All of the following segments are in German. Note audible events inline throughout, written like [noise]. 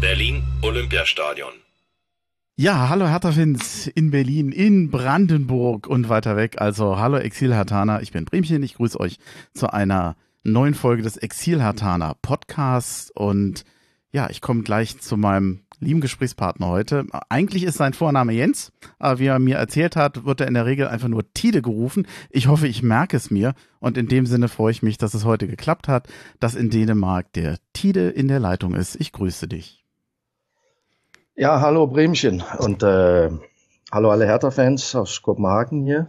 Berlin Olympiastadion. Ja, hallo Hertha-Fans in Berlin, in Brandenburg und weiter weg. Also hallo Exil Hertaner, ich bin Bremchen, ich grüße euch zu einer neuen Folge des Exil Hertaner Podcasts und ja, ich komme gleich zu meinem lieben Gesprächspartner heute. Eigentlich ist sein Vorname Jens, aber wie er mir erzählt hat, wird er in der Regel einfach nur Tide gerufen. Ich hoffe, ich merke es mir und in dem Sinne freue ich mich, dass es heute geklappt hat, dass in Dänemark der Tide in der Leitung ist. Ich grüße dich. Ja, hallo Bremchen und äh, hallo alle Hertha-Fans aus Kopenhagen hier.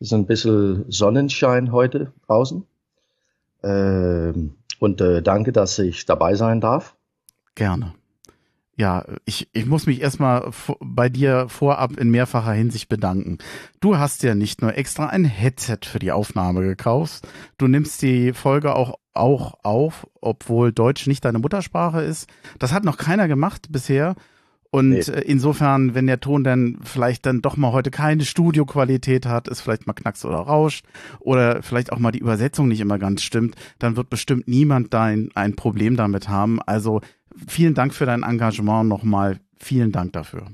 Es ist ein bisschen Sonnenschein heute draußen. Äh, und äh, danke, dass ich dabei sein darf. Gerne. Ja, ich, ich muss mich erstmal bei dir vorab in mehrfacher Hinsicht bedanken. Du hast ja nicht nur extra ein Headset für die Aufnahme gekauft, du nimmst die Folge auch, auch auf, obwohl Deutsch nicht deine Muttersprache ist. Das hat noch keiner gemacht bisher. Und nee. Äh, insofern, wenn der Ton dann vielleicht dann doch mal heute keine Studioqualität hat, ist vielleicht mal knackst oder rauscht oder vielleicht auch mal die Übersetzung nicht immer ganz stimmt, dann wird bestimmt niemand dein ein Problem damit haben. Also vielen Dank für dein Engagement nochmal. Vielen Dank dafür.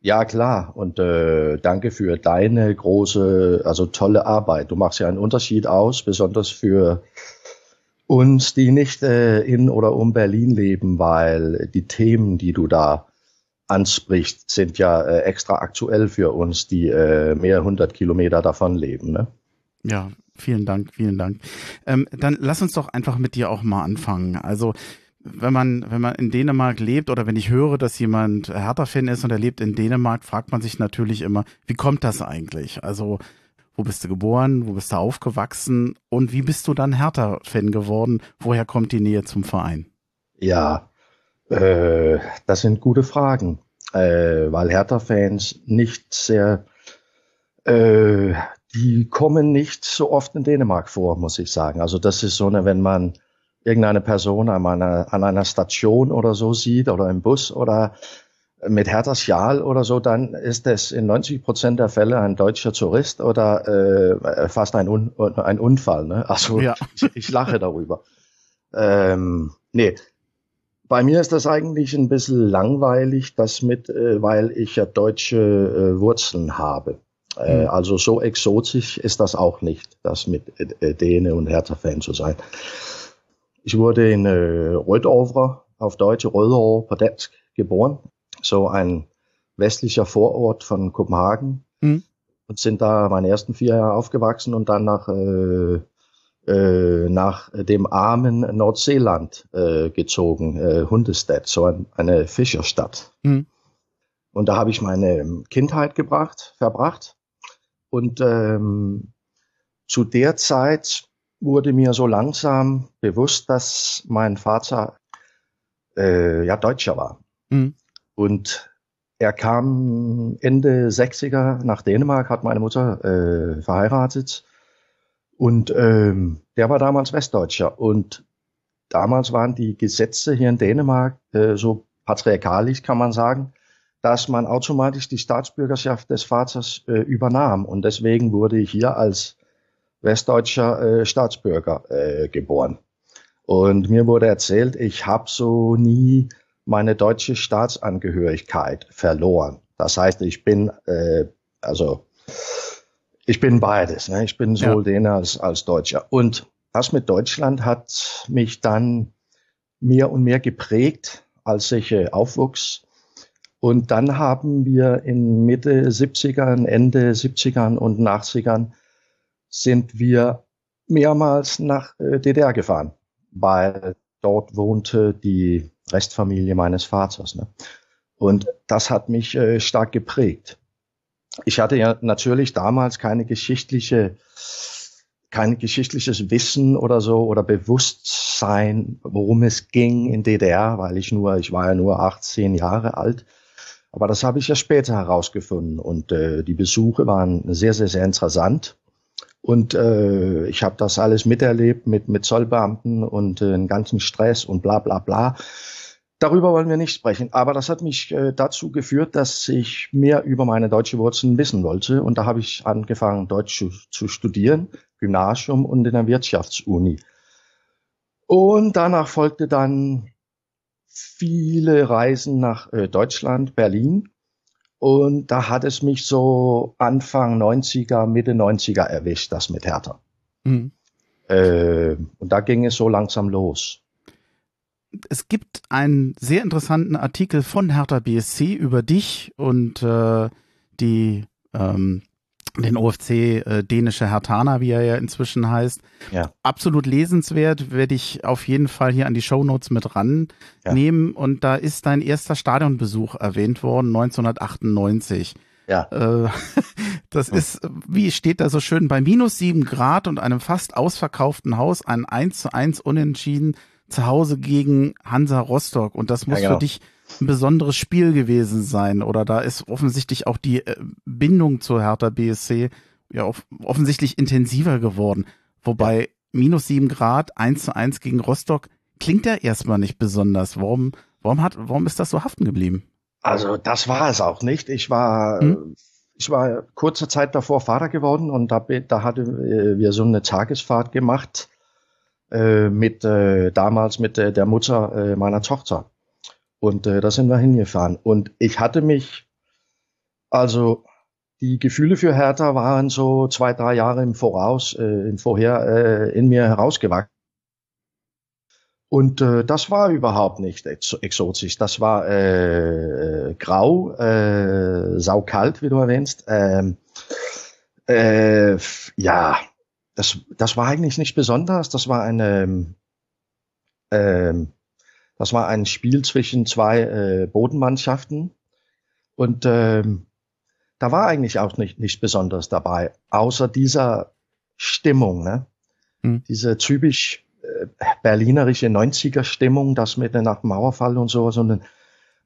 Ja, klar. Und äh, danke für deine große, also tolle Arbeit. Du machst ja einen Unterschied aus, besonders für uns, die nicht äh, in oder um Berlin leben, weil die Themen, die du da anspricht, sind ja äh, extra aktuell für uns, die äh, mehr hundert Kilometer davon leben. Ne? Ja, vielen Dank, vielen Dank. Ähm, dann lass uns doch einfach mit dir auch mal anfangen. Also wenn man, wenn man in Dänemark lebt oder wenn ich höre, dass jemand Hertha-Fan ist und er lebt in Dänemark, fragt man sich natürlich immer, wie kommt das eigentlich? Also, wo bist du geboren? Wo bist du aufgewachsen? Und wie bist du dann Hertha-Fan geworden? Woher kommt die Nähe zum Verein? Ja, äh, das sind gute Fragen, äh, weil Hertha-Fans nicht sehr, äh, die kommen nicht so oft in Dänemark vor, muss ich sagen. Also das ist so eine, wenn man irgendeine Person an einer, an einer Station oder so sieht oder im Bus oder mit Hertha Schal oder so, dann ist es in 90 Prozent der Fälle ein deutscher Tourist oder äh, fast ein, Un ein Unfall. Ne? Also ja. [laughs] ich, ich lache darüber. Ähm, nee, bei mir ist das eigentlich ein bisschen langweilig, das mit, äh, weil ich ja deutsche äh, Wurzeln habe. Äh, mhm. Also so exotisch ist das auch nicht, das mit äh, Däne und Hertha-Fan zu sein. Ich wurde in äh, Rødovre, auf Deutsch Rødovre på dansk, geboren. So ein westlicher Vorort von Kopenhagen. Mhm. Und sind da meine ersten vier Jahre aufgewachsen und dann nach äh, äh, nach dem armen Nordseeland äh, gezogen, äh, Hundestedt, so ein, eine Fischerstadt. Mhm. Und da habe ich meine Kindheit gebracht, verbracht. Und ähm, zu der Zeit wurde mir so langsam bewusst, dass mein Vater äh, ja Deutscher war. Mhm. Und er kam Ende 60er nach Dänemark, hat meine Mutter äh, verheiratet und ähm, der war damals Westdeutscher. Und damals waren die Gesetze hier in Dänemark äh, so patriarchalisch, kann man sagen, dass man automatisch die Staatsbürgerschaft des Vaters äh, übernahm. Und deswegen wurde ich hier als westdeutscher äh, Staatsbürger äh, geboren. Und mir wurde erzählt, ich habe so nie meine deutsche Staatsangehörigkeit verloren. Das heißt, ich bin äh, also ich bin beides. Ne? Ich bin sowohl ja. Däne als, als Deutscher. Und das mit Deutschland hat mich dann mehr und mehr geprägt, als ich äh, aufwuchs. Und dann haben wir in Mitte 70ern, Ende 70ern und 80ern sind wir mehrmals nach äh, DDR gefahren, weil dort wohnte die Restfamilie meines Vaters. Ne? Und das hat mich äh, stark geprägt ich hatte ja natürlich damals keine geschichtliche kein geschichtliches Wissen oder so oder Bewusstsein, worum es ging in DDR, weil ich nur, ich war ja nur 18 Jahre alt. Aber das habe ich ja später herausgefunden und äh, die Besuche waren sehr, sehr, sehr interessant. Und äh, ich habe das alles miterlebt mit, mit Zollbeamten und äh, den ganzen Stress und bla bla bla. Darüber wollen wir nicht sprechen, aber das hat mich äh, dazu geführt, dass ich mehr über meine deutsche Wurzeln wissen wollte. Und da habe ich angefangen, Deutsch zu, zu studieren, Gymnasium und in der Wirtschaftsuni. Und danach folgte dann viele Reisen nach äh, Deutschland, Berlin. Und da hat es mich so Anfang 90er, Mitte 90er erwischt, das mit Hertha. Mhm. Äh, und da ging es so langsam los. Es gibt einen sehr interessanten Artikel von Hertha BSC über dich und äh, die ähm, den OFC äh, dänische Hertana, wie er ja inzwischen heißt. Ja. Absolut lesenswert, werde ich auf jeden Fall hier an die Shownotes mit rannehmen. Ja. Und da ist dein erster Stadionbesuch erwähnt worden, 1998. Ja. Äh, [laughs] das hm. ist, wie steht da so schön, bei minus sieben Grad und einem fast ausverkauften Haus ein 1 zu 1 Unentschieden zu Hause gegen Hansa Rostock. Und das muss ja, genau. für dich ein besonderes Spiel gewesen sein oder da ist offensichtlich auch die äh, Bindung zur Hertha BSC ja off offensichtlich intensiver geworden. Wobei minus sieben Grad, eins zu eins gegen Rostock klingt ja erstmal nicht besonders. Warum, warum hat, warum ist das so haften geblieben? Also das war es auch nicht. Ich war, hm? ich war kurze Zeit davor Vater geworden und da, da hatten wir so eine Tagesfahrt gemacht äh, mit äh, damals mit äh, der Mutter äh, meiner Tochter. Und äh, da sind wir hingefahren. Und ich hatte mich, also die Gefühle für Hertha waren so zwei, drei Jahre im Voraus, äh, im Vorher äh, in mir herausgewachsen. Und äh, das war überhaupt nicht ex exotisch. Das war äh, grau, äh, saukalt, wie du erwähnst. Ähm, äh, ja, das, das war eigentlich nicht besonders. Das war eine, ähm, das war ein Spiel zwischen zwei äh, Bodenmannschaften und ähm, da war eigentlich auch nicht nichts Besonderes dabei, außer dieser Stimmung, ne? Hm. Diese typisch äh, berlinerische 90er-Stimmung, das mit nach dem Mauerfall und so, sondern ein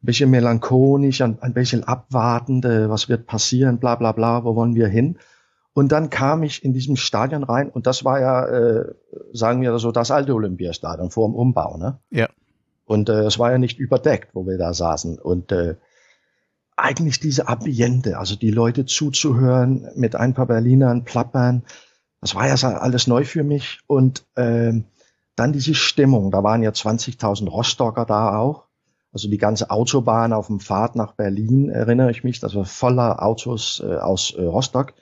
bisschen melancholisch, ein, ein bisschen abwartend, äh, was wird passieren, bla bla bla, wo wollen wir hin? Und dann kam ich in diesem Stadion rein und das war ja, äh, sagen wir so, das alte Olympiastadion vor dem Umbau, ne? Ja. Und äh, es war ja nicht überdeckt, wo wir da saßen. Und äh, eigentlich diese Ambiente, also die Leute zuzuhören, mit ein paar Berlinern plappern, das war ja alles neu für mich. Und äh, dann diese Stimmung, da waren ja 20.000 Rostocker da auch. Also die ganze Autobahn auf dem Fahrt nach Berlin, erinnere ich mich, das war voller Autos äh, aus äh, Rostock.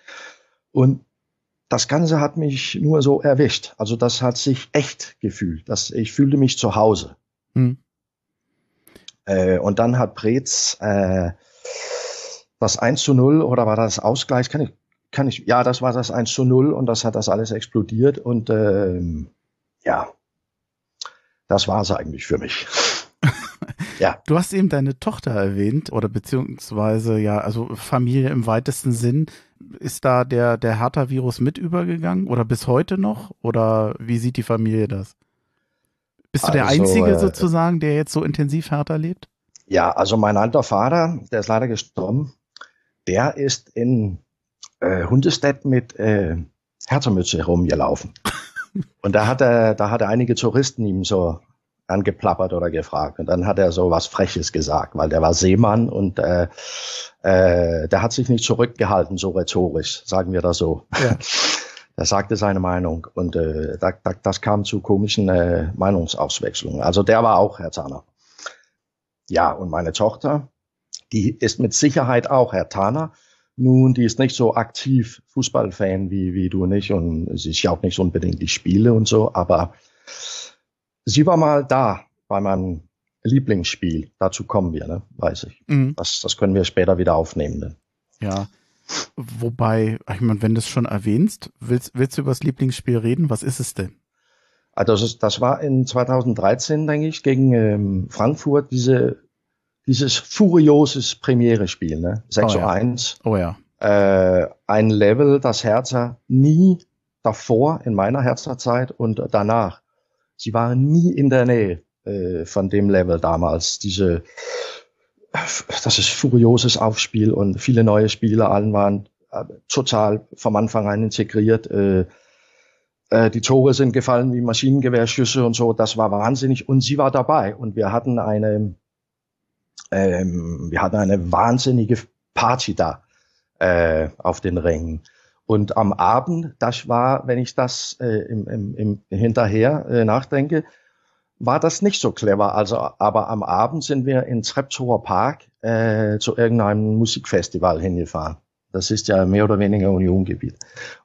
Und das Ganze hat mich nur so erwischt. Also das hat sich echt gefühlt. Das, ich fühlte mich zu Hause. Hm. Äh, und dann hat Preetz äh, das 1 zu 0 oder war das Ausgleich? Kann ich, kann ich, ja, das war das 1 zu 0 und das hat das alles explodiert und ähm, ja, das war es eigentlich für mich. Ja. Du hast eben deine Tochter erwähnt oder beziehungsweise ja, also Familie im weitesten Sinn. Ist da der, der Hertha-Virus mit übergegangen oder bis heute noch? Oder wie sieht die Familie das? Bist du der also, Einzige äh, sozusagen, der jetzt so intensiv härter lebt? Ja, also mein alter Vater, der ist leider gestorben, der ist in äh, Hundestedt mit äh, Herzermütze herumgelaufen. [laughs] Und da hat er, da hat er einige Touristen ihm so angeplappert oder gefragt. Und dann hat er so was Freches gesagt, weil der war Seemann und äh, äh, der hat sich nicht zurückgehalten, so rhetorisch, sagen wir das so. Ja. [laughs] Er sagte seine Meinung und äh, da, da, das kam zu komischen äh, Meinungsauswechslungen. Also der war auch Herr Zahner. Ja, und meine Tochter, die ist mit Sicherheit auch Herr Taner. Nun, die ist nicht so aktiv Fußballfan wie, wie du nicht und sie schaut nicht so unbedingt die Spiele und so, aber sie war mal da bei meinem Lieblingsspiel. Dazu kommen wir, ne? weiß ich. Mhm. Das, das können wir später wieder aufnehmen. Ne? Ja, Wobei, ich meine, wenn du es schon erwähnst, willst, willst du über das Lieblingsspiel reden? Was ist es denn? Also das, ist, das war in 2013, denke ich, gegen ähm, Frankfurt diese, dieses furioses Premiere-Spiel, ne? 6 oh, ja. 1. Oh ja. Äh, ein Level, das Hertha nie davor in meiner Herzerzeit und danach. Sie waren nie in der Nähe äh, von dem Level damals. Diese, das ist furioses Aufspiel und viele neue Spieler, allen waren äh, total vom Anfang an integriert. Äh, äh, die Tore sind gefallen wie Maschinengewehrschüsse und so. Das war wahnsinnig und sie war dabei und wir hatten eine, ähm, wir hatten eine wahnsinnige Party da äh, auf den Rängen. Und am Abend, das war, wenn ich das äh, im, im, im hinterher äh, nachdenke, war das nicht so clever. Also, aber am Abend sind wir in Treptower Park äh, zu irgendeinem Musikfestival hingefahren. Das ist ja mehr oder weniger Uniongebiet.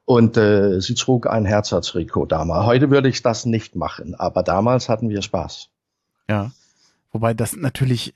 Und äh, sie trug ein Herzertrikot damals. Heute würde ich das nicht machen, aber damals hatten wir Spaß. Ja, wobei das natürlich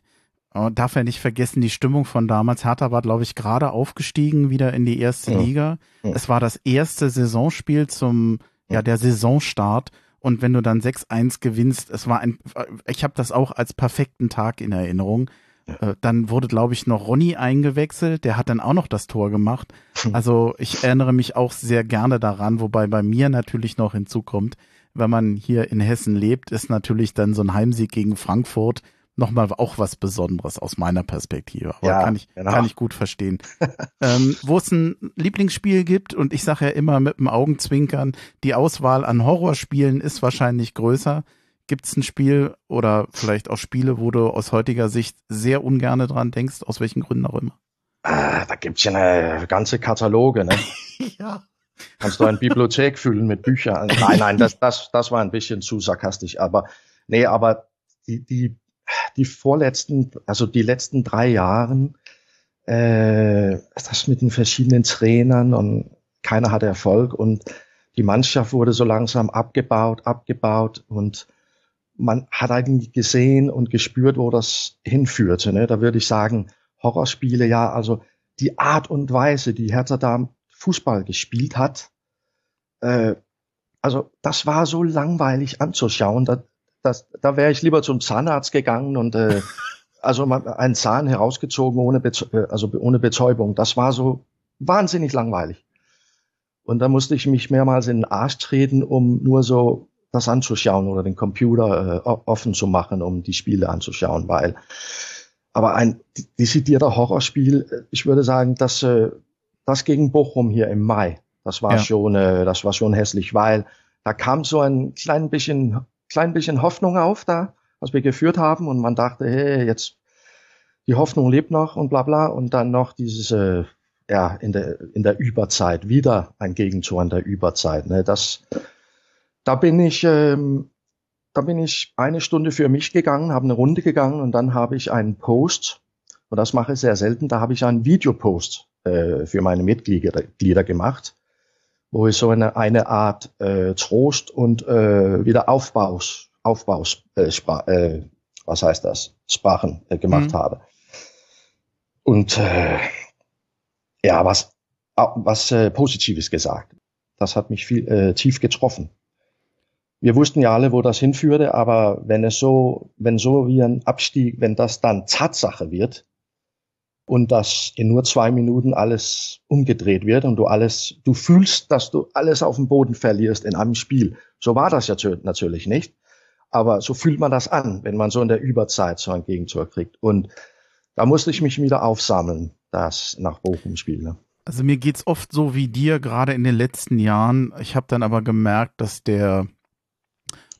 man darf ja nicht vergessen, die Stimmung von damals. Hertha war, glaube ich, gerade aufgestiegen wieder in die erste ja. Liga. Ja. Es war das erste Saisonspiel zum, ja, der Saisonstart. Und wenn du dann 6-1 gewinnst, es war ein, ich habe das auch als perfekten Tag in Erinnerung. Ja. Äh, dann wurde, glaube ich, noch Ronny eingewechselt. Der hat dann auch noch das Tor gemacht. [laughs] Also ich erinnere mich auch sehr gerne daran, wobei bei mir natürlich noch hinzukommt, wenn man hier in Hessen lebt, ist natürlich dann so ein Heimsieg gegen Frankfurt nochmal auch was Besonderes aus meiner Perspektive. Aber ja, kann ich, genau. kann ich gut verstehen. [laughs] ähm, Wo es ein Lieblingsspiel gibt, und ich sage ja immer mit dem Augenzwinkern, die Auswahl an Horrorspielen ist wahrscheinlich größer. Gibt es ein Spiel oder vielleicht auch Spiele, wo du aus heutiger Sicht sehr ungerne dran denkst, aus welchen Gründen auch immer? Ah, da gibt's ja eine ganze Kataloge, ne? [laughs] ja. Kannst du eine Bibliothek füllen mit Büchern? Nein, nein, das, das, das war ein bisschen zu sarkastisch, aber nee, aber die, die die vorletzten, also die letzten drei Jahren, äh, das mit den verschiedenen Trainern und keiner hatte Erfolg und die Mannschaft wurde so langsam abgebaut, abgebaut und man hat eigentlich gesehen und gespürt, wo das hinführte. Ne? Da würde ich sagen, Horrorspiele, ja, also die Art und Weise, die Hertha da Fußball gespielt hat, äh, also das war so langweilig anzuschauen. Da, das, da wäre ich lieber zum Zahnarzt gegangen und äh, [laughs] also einen Zahn herausgezogen ohne, Beze äh, also ohne Betäubung. Das war so wahnsinnig langweilig. Und da musste ich mich mehrmals in den Arsch treten, um nur so das anzuschauen oder den Computer äh, offen zu machen, um die Spiele anzuschauen, weil aber ein decidierter Horrorspiel, äh, ich würde sagen, dass äh, das gegen Bochum hier im Mai, das war ja. schon, äh, das war schon hässlich, weil da kam so ein klein bisschen klein bisschen Hoffnung auf da, was wir geführt haben und man dachte, hey, jetzt die Hoffnung lebt noch und bla bla und dann noch dieses äh, ja in der in der Überzeit wieder ein Gegentor in der Überzeit. Ne? Das da bin ich ähm, da bin ich eine Stunde für mich gegangen, habe eine Runde gegangen und dann habe ich einen Post und das mache ich sehr selten. Da habe ich einen Videopost äh, für meine Mitglieder gemacht wo ich so eine, eine Art äh, Trost und äh, wieder Aufbaus, Aufbaus, äh, äh, was heißt das, Sprachen äh, gemacht mhm. habe. Und äh, ja, was, was äh, Positives gesagt. Das hat mich viel, äh, tief getroffen. Wir wussten ja alle, wo das hinführte, aber wenn es so, wenn so wie ein Abstieg, wenn das dann Tatsache wird, und dass in nur zwei Minuten alles umgedreht wird und du alles, du fühlst, dass du alles auf dem Boden verlierst in einem Spiel. So war das ja natürlich nicht. Aber so fühlt man das an, wenn man so in der Überzeit so ein Gegentor kriegt. Und da musste ich mich wieder aufsammeln, das nach Bochum Spiel. Ne? Also mir geht's oft so wie dir, gerade in den letzten Jahren. Ich habe dann aber gemerkt, dass der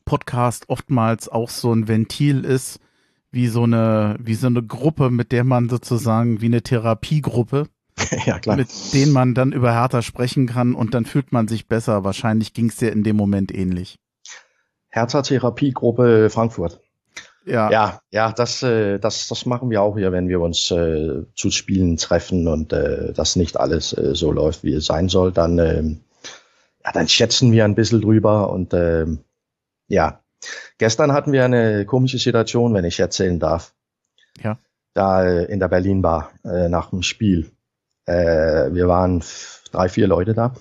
Podcast oftmals auch so ein Ventil ist, wie so eine, wie so eine Gruppe, mit der man sozusagen, wie eine Therapiegruppe, [laughs] ja, klar. mit denen man dann über Hertha sprechen kann und dann fühlt man sich besser. Wahrscheinlich ging es dir in dem Moment ähnlich. Hertha Therapiegruppe Frankfurt. Ja, ja, ja, das, äh, das, das machen wir auch hier, wenn wir uns äh, zu Spielen treffen und äh, das nicht alles äh, so läuft, wie es sein soll, dann, äh, ja, dann schätzen wir ein bisschen drüber und äh, ja, Gestern hatten wir eine komische Situation, wenn ich erzählen darf. Ja. Da äh, in der Berlin Bar äh, nach dem Spiel. Äh, wir waren drei, vier Leute da.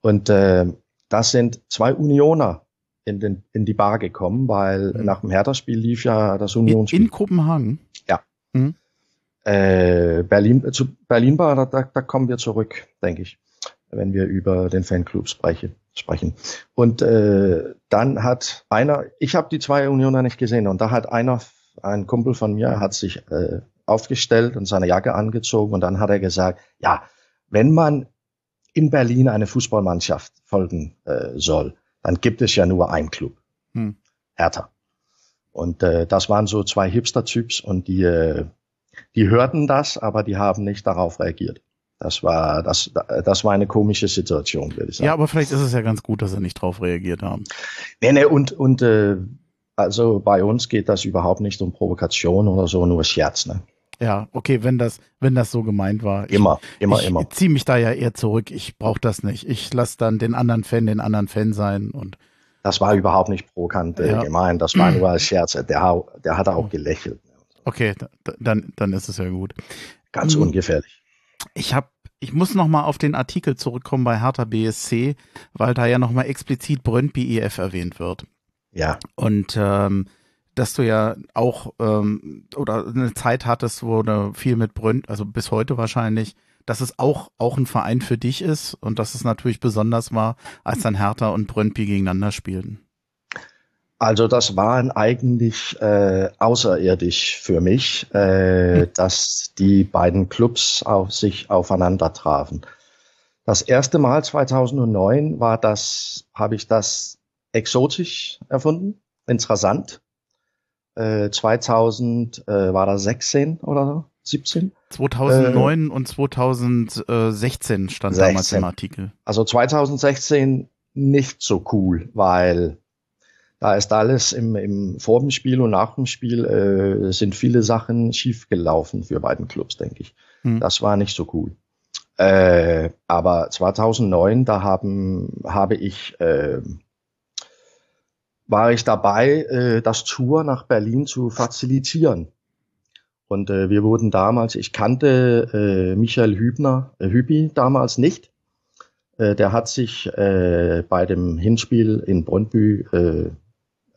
Und das sind zwei Unioner in, den, in die Bar gekommen, weil mhm. nach dem Hertha-Spiel lief ja das Unionsspiel. In, in Kopenhagen? Ja. Mhm. Äh, Berlin, zu Berlin Bar, da, da kommen wir zurück, denke ich, wenn wir über den Fanclub sprechen. sprechen. Und äh, dann hat einer, ich habe die zwei Unioner nicht gesehen, und da hat einer, ein Kumpel von mir, hat sich äh, aufgestellt und seine Jacke angezogen und dann hat er gesagt, ja, wenn man in Berlin eine Fußballmannschaft folgen äh, soll, dann gibt es ja nur einen Club, hm. Hertha. Und äh, das waren so zwei Hipster-Typs und die, äh, die hörten das, aber die haben nicht darauf reagiert. Das war, das, das war eine komische Situation, würde ich sagen. Ja, aber vielleicht ist es ja ganz gut, dass sie nicht darauf reagiert haben. Nee, nee, und, und äh, also bei uns geht das überhaupt nicht um Provokation oder so, nur Scherz, ne? Ja, okay, wenn das, wenn das so gemeint war. Immer, ich, immer, ich immer. Ich ziehe mich da ja eher zurück. Ich brauche das nicht. Ich lasse dann den anderen Fan den anderen Fan sein und. Das war überhaupt nicht provokant äh, ja. gemeint. Das war nur [clears throat] als Scherz. Der, der hat auch gelächelt. Okay, dann, dann ist es ja gut. Ganz ungefährlich. Ich habe ich muss noch mal auf den Artikel zurückkommen bei Hertha BSC, weil da ja noch mal explizit Brøndby EF erwähnt wird. Ja. Und ähm, dass du ja auch ähm, oder eine Zeit hattest, wo du viel mit Brønd, also bis heute wahrscheinlich, dass es auch auch ein Verein für dich ist und dass es natürlich besonders war, als dann Hertha und Brøndby gegeneinander spielten. Also das waren eigentlich äh, außerirdisch für mich, äh, hm. dass die beiden Clubs auf sich aufeinander trafen. Das erste Mal 2009 war das, habe ich das exotisch erfunden, interessant. Äh, 2000 äh, war das 16 oder so, 17? 2009 äh, und 2016 stand 16. damals im Artikel. Also 2016 nicht so cool, weil da ist alles im, im vor dem Spiel und nach dem Spiel äh, sind viele Sachen schief gelaufen für beiden Clubs, denke ich. Hm. Das war nicht so cool. Äh, aber 2009, da haben, habe ich, äh, war ich dabei, äh, das Tour nach Berlin zu facilitieren. Und äh, wir wurden damals, ich kannte äh, Michael Hübner, äh, Hübi damals nicht. Äh, der hat sich äh, bei dem Hinspiel in Brøndby äh,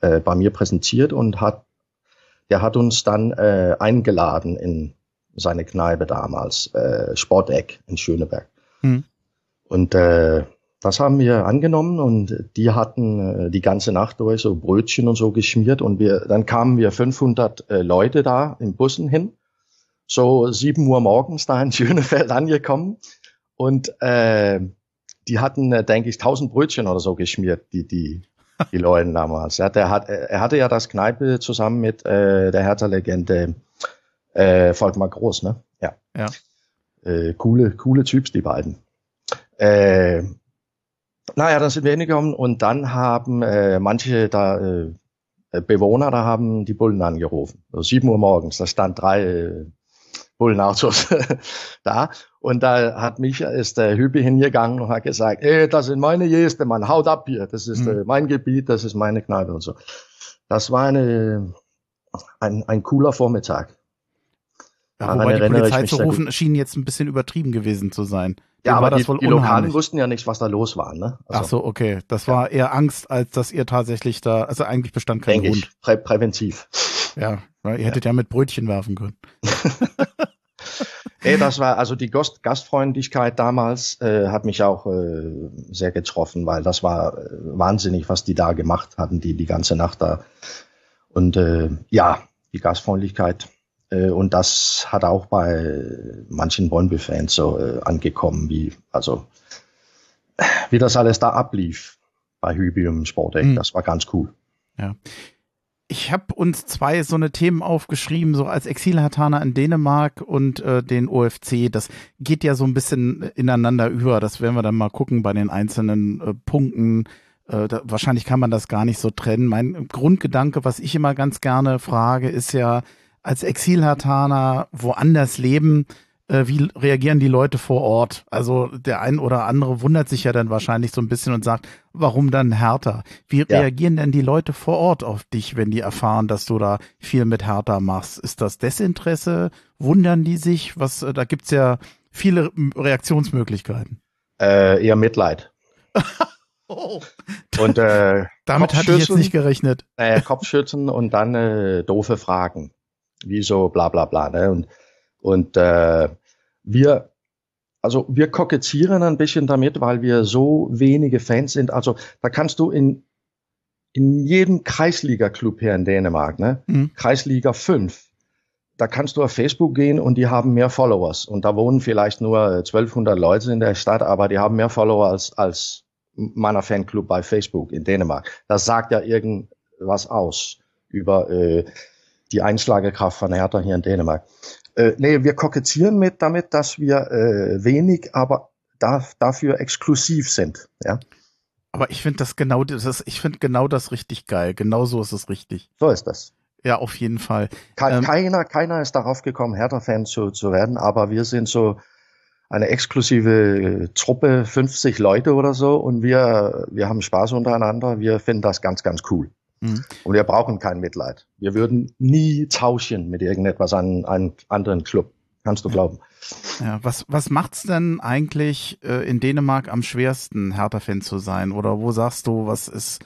äh, bei mir präsentiert und hat, der hat uns dann äh, eingeladen in seine Kneipe damals, äh, Sporteck in Schöneberg. Mhm. Und äh, das haben wir angenommen und die hatten äh, die ganze Nacht durch so Brötchen und so geschmiert und wir, dann kamen wir 500 äh, Leute da in Bussen hin, so sieben Uhr morgens da in [laughs] Schönefeld angekommen und äh, die hatten, äh, denke ich, 1000 Brötchen oder so geschmiert, die, die, die Leute damals. Ja, der hat, er hatte ja das Kneipe zusammen mit äh, der Hertha-Legende äh, Volkmar Groß, ne? Ja. ja. Äh, coole, coole Typs, die beiden. Äh, naja, dann sind wir hingekommen und dann haben äh, manche da äh, Bewohner, da haben die Bullen angerufen. So sieben Uhr morgens, da stand drei Bullenautos [laughs] da. Und da hat mich, ist der Hübi hingegangen und hat gesagt, ey, das sind meine Gäste, man, haut ab hier. Das ist mhm. äh, mein Gebiet, das ist meine Kneipe und so. Das war eine, ein, ein cooler Vormittag. Ja, wobei die Polizei zu rufen schien jetzt ein bisschen übertrieben gewesen zu sein. Dem ja, aber das die, die Lokalen wussten ja nicht, was da los war. Ne? Also, Ach so, okay. Das ja. war eher Angst, als dass ihr tatsächlich da, also eigentlich bestand kein Denk Grund. Ich, prä präventiv. Ja, ihr hättet ja. ja mit Brötchen werfen können. [laughs] Hey, das war also die Gast Gastfreundlichkeit damals äh, hat mich auch äh, sehr getroffen, weil das war äh, wahnsinnig, was die da gemacht hatten, die die ganze Nacht da. Und äh, ja, die Gastfreundlichkeit äh, und das hat auch bei manchen Bonn-Fans so äh, angekommen, wie also wie das alles da ablief bei Hybium Sporteck. Mhm. Das war ganz cool. Ja ich habe uns zwei so eine Themen aufgeschrieben, so als Exilhartaner in Dänemark und äh, den OFC. Das geht ja so ein bisschen ineinander über. Das werden wir dann mal gucken bei den einzelnen äh, Punkten. Äh, da, wahrscheinlich kann man das gar nicht so trennen. Mein Grundgedanke, was ich immer ganz gerne frage, ist ja, als Exilhartaner woanders leben, wie reagieren die Leute vor Ort? Also der ein oder andere wundert sich ja dann wahrscheinlich so ein bisschen und sagt, warum dann härter? Wie ja. reagieren denn die Leute vor Ort auf dich, wenn die erfahren, dass du da viel mit härter machst? Ist das Desinteresse? Wundern die sich? Was, äh, da gibt's ja viele Reaktionsmöglichkeiten. Äh, eher Mitleid. [laughs] oh. Und äh, damit hatte ich jetzt nicht gerechnet. Äh, Kopfschützen und dann äh, doofe Fragen. Wie so bla bla bla. Ne? Und und äh, wir, also wir kokettieren ein bisschen damit, weil wir so wenige Fans sind. Also da kannst du in, in jedem Kreisliga-Club hier in Dänemark, ne? Mhm. Kreisliga 5, da kannst du auf Facebook gehen und die haben mehr Followers. Und da wohnen vielleicht nur 1200 Leute in der Stadt, aber die haben mehr Follower als, als meiner Fanclub bei Facebook in Dänemark. Das sagt ja irgendwas aus über äh, die Einschlagekraft von Hertha hier in Dänemark. Äh, nee, wir kokettieren mit damit, dass wir äh, wenig, aber da, dafür exklusiv sind. Ja. Aber ich finde das genau das, ich finde genau das richtig geil. Genau so ist es richtig. So ist das. Ja, auf jeden Fall. Ke ähm, keiner, keiner ist darauf gekommen, Hertha-Fan zu, zu werden, aber wir sind so eine exklusive Truppe, 50 Leute oder so, und wir, wir haben Spaß untereinander. Wir finden das ganz, ganz cool. Mhm. Und wir brauchen kein Mitleid. Wir würden nie tauschen mit irgendetwas an einen anderen Club. Kannst du glauben. Ja, was, was macht's denn eigentlich äh, in Dänemark am schwersten, Hertha-Fan zu sein? Oder wo sagst du, was ist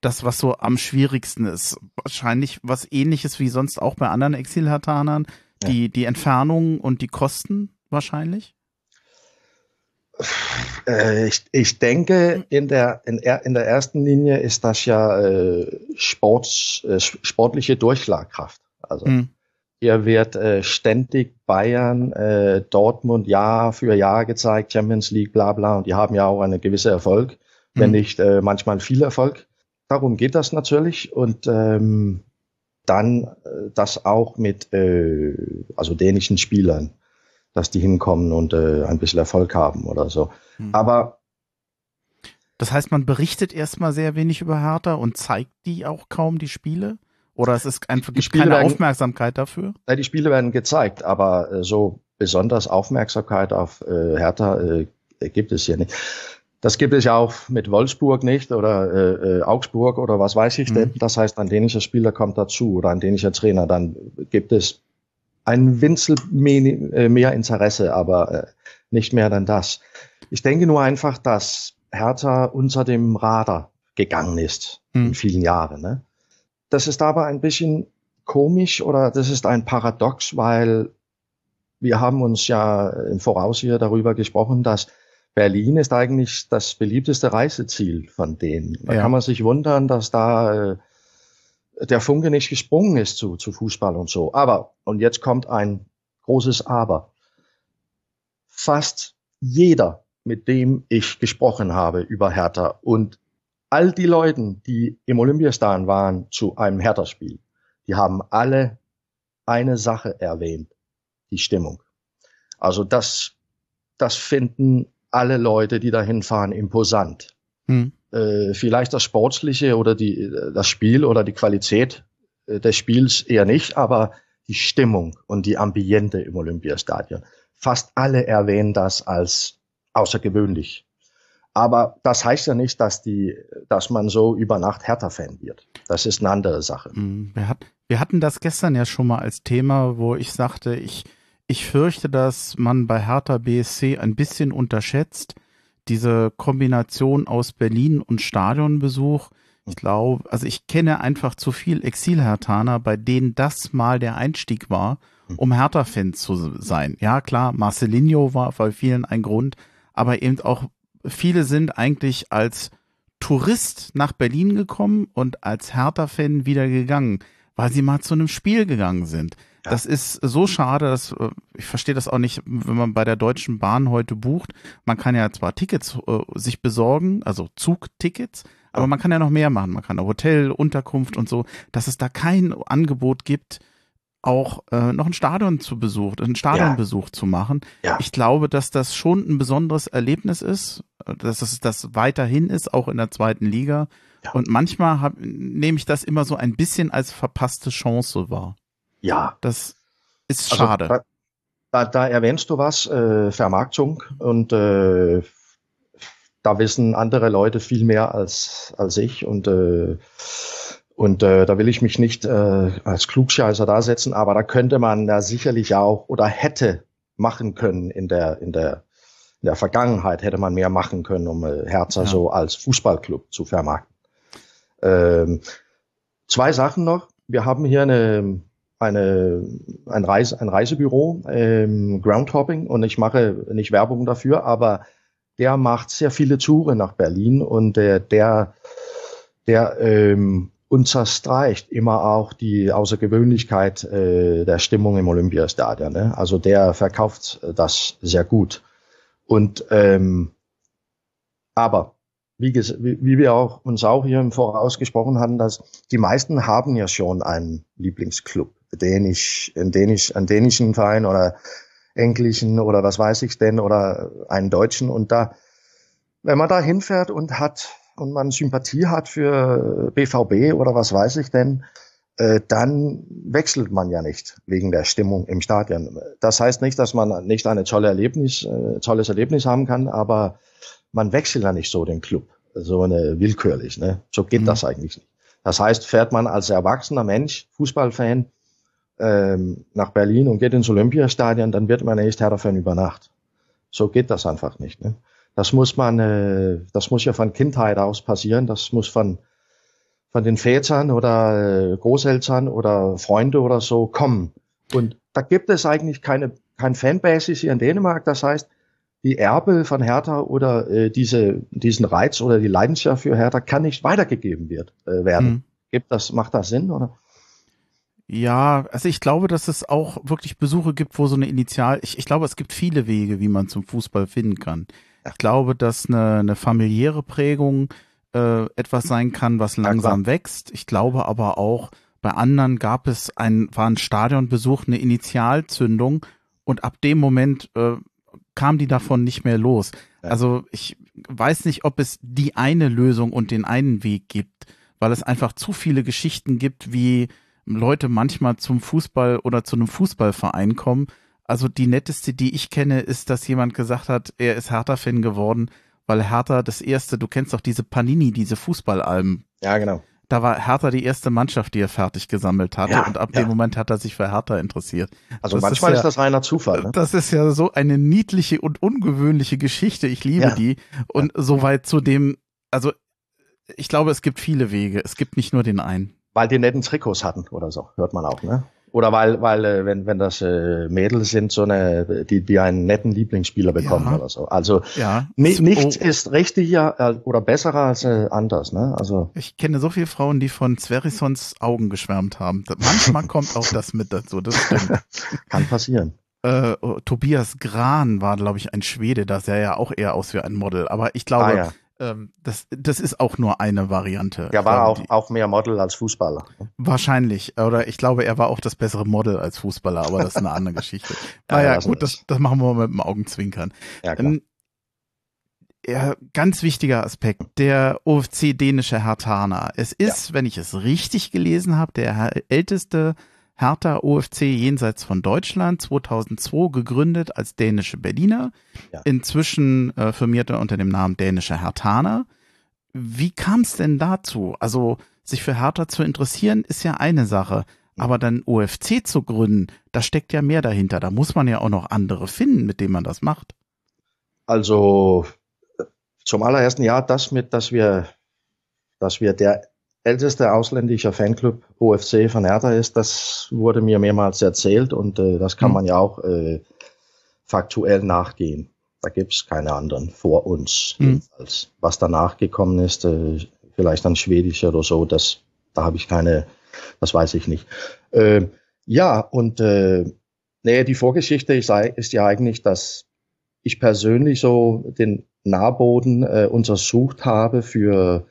das, was so am schwierigsten ist? Wahrscheinlich was ähnliches wie sonst auch bei anderen Exil-Hertanern. Die, ja. die Entfernung und die Kosten wahrscheinlich? Äh, ich, ich denke, in der, in, in der ersten Linie ist das ja äh, Sports, äh, sportliche Durchschlagkraft. Also mhm. hier wird äh, ständig Bayern, äh, Dortmund Jahr für Jahr gezeigt, Champions League, bla bla, und die haben ja auch eine gewisse Erfolg, mhm. wenn nicht äh, manchmal viel Erfolg. Darum geht das natürlich und ähm, dann äh, das auch mit äh, also dänischen Spielern dass die hinkommen und äh, ein bisschen Erfolg haben oder so. Hm. Aber das heißt, man berichtet erstmal sehr wenig über Hertha und zeigt die auch kaum die Spiele? Oder es ist einfach gibt keine werden, Aufmerksamkeit dafür? Ja, die Spiele werden gezeigt, aber äh, so besonders Aufmerksamkeit auf äh, Hertha äh, gibt es hier nicht. Das gibt es ja auch mit Wolfsburg nicht oder äh, äh Augsburg oder was weiß ich. Mhm. Das heißt, ein dänischer Spieler kommt dazu oder ein dänischer Trainer, dann gibt es ein Winzel äh, mehr Interesse, aber äh, nicht mehr dann das. Ich denke nur einfach, dass Hertha unter dem Radar gegangen ist hm. in vielen Jahren. Ne? Das ist aber ein bisschen komisch oder das ist ein Paradox, weil wir haben uns ja im Voraus hier darüber gesprochen, dass Berlin ist eigentlich das beliebteste Reiseziel von denen. Da ja. kann man sich wundern, dass da äh, der Funke nicht gesprungen ist zu, zu Fußball und so. Aber, und jetzt kommt ein großes Aber. Fast jeder, mit dem ich gesprochen habe über Hertha und all die Leute, die im Olympiastadion waren zu einem Hertha-Spiel, die haben alle eine Sache erwähnt, die Stimmung. Also das, das finden alle Leute, die dahin fahren, imposant. Hm äh, vielleicht das Sportliche oder die, das Spiel oder die Qualität äh, des Spiels eher nicht, aber die Stimmung und die Ambiente im Olympiastadion. Fast alle erwähnen das als außergewöhnlich. Aber das heißt ja nicht, dass die, dass man so über Nacht Hertha-Fan wird. Das ist eine andere Sache. Hm, wir, hat, wir hatten das gestern ja schon mal als Thema, wo ich sagte, ich, ich fürchte, dass man bei Hertha BSC ein bisschen unterschätzt, diese Kombination aus Berlin und Stadionbesuch, ich glaube, also ich kenne einfach zu viel Exil-Hertaner, bei denen das mal der Einstieg war, um Hertha-Fan zu sein. Ja, klar, Marcelinho war bei vielen ein Grund, aber eben auch viele sind eigentlich als Tourist nach Berlin gekommen und als Hertha-Fan wieder gegangen, weil sie mal zu einem Spiel gegangen sind. Das ist so schade, dass äh, ich verstehe das auch nicht, wenn man bei der Deutschen Bahn heute bucht. Man kann ja zwar Tickets äh, sich besorgen, also Zugtickets, aber man kann ja noch mehr machen. Man kann Hotel, Unterkunft und so, dass es da kein Angebot gibt, auch äh, noch ein Stadion zu besuchen, einen Stadionbesuch ja. zu machen. Ja. Ich glaube, dass das schon ein besonderes Erlebnis ist, dass es das weiterhin ist, auch in der zweiten Liga. Ja. Und manchmal hab, nehme ich das immer so ein bisschen als verpasste Chance wahr. Ja. Das ist also schade. Da, da, da, erwähnst du was, äh, Vermarktung und äh, da wissen andere Leute viel mehr als, als ich und äh, und äh, da will ich mich nicht äh, als Klugscheißer da setzen, aber da könnte man ja sicherlich auch oder hätte machen können in der in der in der Vergangenheit hätte man mehr machen können, um äh, Herzer ja. so als Fußballclub zu vermarkten. Ähm, zwei Sachen noch. Wir haben hier eine eine, ein, Reise, ein Reisebüro, ähm, Groundhopping, und ich mache nicht Werbung dafür, aber der macht sehr viele Touren nach Berlin und der, der, der ähm, unterstreicht immer auch die Außergewöhnlichkeit äh, der Stimmung im Olympiastadion. Ne? Also der verkauft das sehr gut. Und ähm, aber wie, wie wir auch uns auch hier im Voraus gesprochen hatten, dass die meisten haben ja schon einen Lieblingsclub, dänisch, einen, dänisch, einen dänischen Verein oder englischen oder was weiß ich denn oder einen deutschen und da, wenn man da hinfährt und hat und man Sympathie hat für BVB oder was weiß ich denn, äh, dann wechselt man ja nicht wegen der Stimmung im Stadion. Das heißt nicht, dass man nicht eine tolle Erlebnis, äh, tolles Erlebnis haben kann, aber man wechselt ja nicht so den Club, so eine willkürlich. Ne? So geht mhm. das eigentlich nicht. Das heißt, fährt man als erwachsener Mensch, Fußballfan, ähm, nach Berlin und geht ins Olympiastadion, dann wird man echt Hertha-Fan über Nacht. So geht das einfach nicht. Ne? Das muss man, äh, das muss ja von Kindheit aus passieren. Das muss von von den Vätern oder äh, Großeltern oder Freunde oder so kommen. Und da gibt es eigentlich keine kein Fanbasis hier in Dänemark. Das heißt, die Erbe von Hertha oder äh, diese, diesen Reiz oder die Leidenschaft für Hertha kann nicht weitergegeben wird, äh, werden. Mhm. Gibt das, macht das Sinn, oder? Ja, also ich glaube, dass es auch wirklich Besuche gibt, wo so eine Initial, ich, ich glaube, es gibt viele Wege, wie man zum Fußball finden kann. Ich glaube, dass eine, eine familiäre Prägung äh, etwas sein kann, was langsam ja, wächst. Ich glaube aber auch, bei anderen gab es ein, war ein Stadionbesuch, eine Initialzündung und ab dem Moment äh, kam die davon nicht mehr los. Also ich weiß nicht, ob es die eine Lösung und den einen Weg gibt, weil es einfach zu viele Geschichten gibt, wie Leute manchmal zum Fußball oder zu einem Fußballverein kommen. Also die netteste, die ich kenne, ist, dass jemand gesagt hat, er ist Hertha-Fan geworden, weil Hertha das erste, du kennst doch diese Panini, diese Fußballalben. Ja, genau da war Hertha die erste Mannschaft, die er fertig gesammelt hatte. Ja, und ab ja. dem Moment hat er sich für Hertha interessiert. Also das manchmal ist, ja, ist, das reiner Zufall. Ne? Das ist ja so eine niedliche und ungewöhnliche Geschichte. Ich liebe die. Und soweit zu dem, also ich glaube, es gibt viele Wege. Es gibt nicht nur den einen. Weil die netten Trikots hatten oder so, hört man auch, ne? Oder weil, weil äh, wenn, wenn das äh, Mädels sind, so eine, die, die einen netten Lieblingsspieler bekommen ja. oder so. Also ja. nichts oh. ist richtiger äh, oder besserer als äh, anders. Ne? Also ich kenne so viele Frauen, die von Zverisons Augen geschwärmt haben. Manchmal [laughs] kommt auch das mit dazu. Das stimmt. Kann passieren. Äh, oh, Tobias Gran war, glaube ich, ein Schwede. Da sah ja auch eher aus wie ein Model. Aber ich glaube, ah, ja ähm, das, das ist auch nur eine Variante. Er war auch, auch mehr Model als Fußballer. Wahrscheinlich. Oder ich glaube, er war auch das bessere Model als Fußballer, aber das ist eine andere Geschichte. naja, [laughs] ja, gut, das, das machen wir mit dem Augenzwinkern. Ja, klar. Ähm, ja, ganz wichtiger Aspekt, der OFC dänische Hertaner. Es ist, ja. wenn ich es richtig gelesen habe, der älteste Hertha OFC jenseits von Deutschland, 2002 gegründet als dänische Berliner, ja. inzwischen äh, firmiert er unter dem Namen dänische Hertaner. Wie kam es denn dazu? Also sich für Hertha zu interessieren ist ja eine Sache, aber dann OFC zu gründen, da steckt ja mehr dahinter. Da muss man ja auch noch andere finden, mit denen man das macht. Also zum allerersten Jahr das mit, dass wir, dass wir der älteste ausländischer Fanclub OFC von Hertha ist, das wurde mir mehrmals erzählt und äh, das kann mhm. man ja auch äh, faktuell nachgehen. Da gibt es keine anderen vor uns. Mhm. Was danach gekommen ist, äh, vielleicht dann Schwedisch oder so, das, da habe ich keine, das weiß ich nicht. Äh, ja, und äh, nee, die Vorgeschichte ist, ist ja eigentlich, dass ich persönlich so den Nahboden äh, untersucht habe für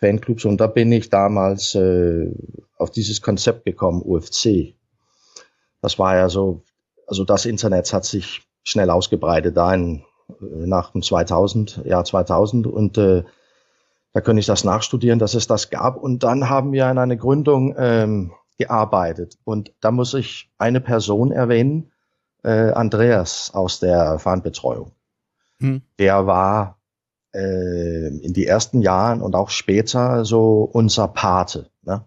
Fanclubs und da bin ich damals äh, auf dieses Konzept gekommen, UFC. Das war ja so, also das Internet hat sich schnell ausgebreitet da in, äh, nach dem 2000, Jahr 2000 und äh, da könnte ich das nachstudieren, dass es das gab und dann haben wir an einer Gründung ähm, gearbeitet und da muss ich eine Person erwähnen, äh, Andreas aus der Fahnenbetreuung. Hm. Der war äh, in die ersten Jahren und auch später so unser Pate. Ne?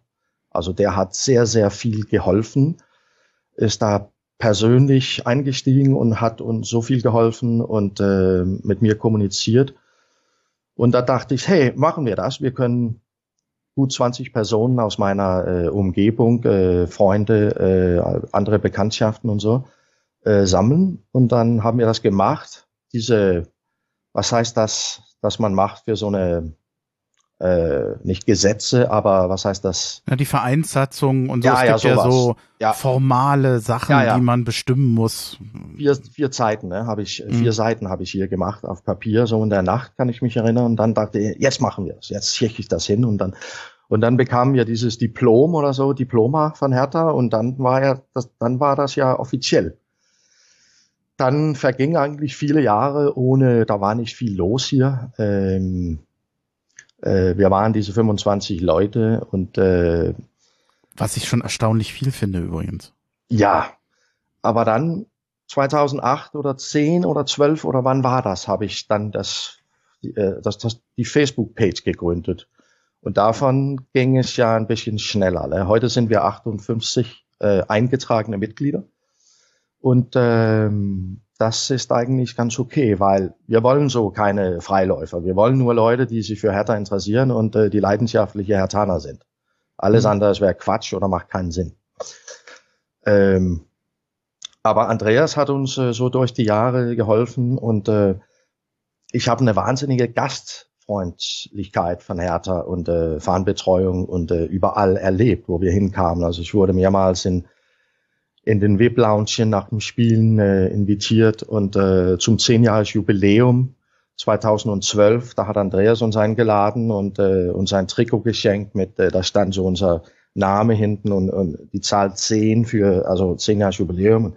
Also der hat sehr, sehr viel geholfen, ist da persönlich eingestiegen und hat uns so viel geholfen und äh, mit mir kommuniziert. Und da dachte ich, hey, machen wir das. Wir können gut 20 Personen aus meiner äh, Umgebung, äh, Freunde, äh, andere Bekanntschaften und so äh, sammeln. Und dann haben wir das gemacht. Diese, was heißt das, dass man macht für so eine äh, nicht Gesetze, aber was heißt das? Ja, die Vereinssatzung und so. Ja, es ja, gibt ja sowas. so Ja. formale Sachen, Ja, ja. die man bestimmen muss. Vier, vier Zeiten, ne, habe ich, Mhm. vier Seiten habe ich hier gemacht auf Papier, so in der Nacht kann ich mich erinnern. Und dann dachte ich, jetzt machen wir es, jetzt schicke ich das hin und dann und dann bekamen wir dieses Diplom oder so, Diploma von Hertha und dann war ja das, dann war das ja offiziell. Dann vergingen eigentlich viele Jahre ohne, da war nicht viel los hier. Ähm, äh, wir waren diese 25 Leute und äh, Was ich schon erstaunlich viel finde übrigens. ja, aber dann 2008 oder 10 oder 12 oder wann war das, habe ich dann das, die, äh, das, das, die Facebook-Page gegründet. Und davon ging es ja ein bisschen schneller. Ne? Heute sind wir 58 äh, eingetragene Mitglieder. Und ähm, das ist eigentlich ganz okay, weil wir wollen so keine Freiläufer. Wir wollen nur Leute, die sich für Hertha interessieren und äh, die leidenschaftliche Hertaner sind. Alles Mhm. andere wäre Quatsch oder macht keinen Sinn. Ähm, aber Andreas hat uns äh, so durch die Jahre geholfen und äh, ich habe eine wahnsinnige Gastfreundlichkeit von Hertha und äh, Fahnenbetreuung und äh, überall erlebt, wo wir hinkamen. Also ich wurde mehrmals in in den VIP-Lounge nach dem Spielen äh, invitiert und äh, zum 10-Jahres-Jubiläum 2012, da hat Andreas uns eingeladen und äh, uns ein Trikot geschenkt mit, äh, da stand so unser Name hinten und, und die Zahl 10 für, also 10 Jahres Jubiläum.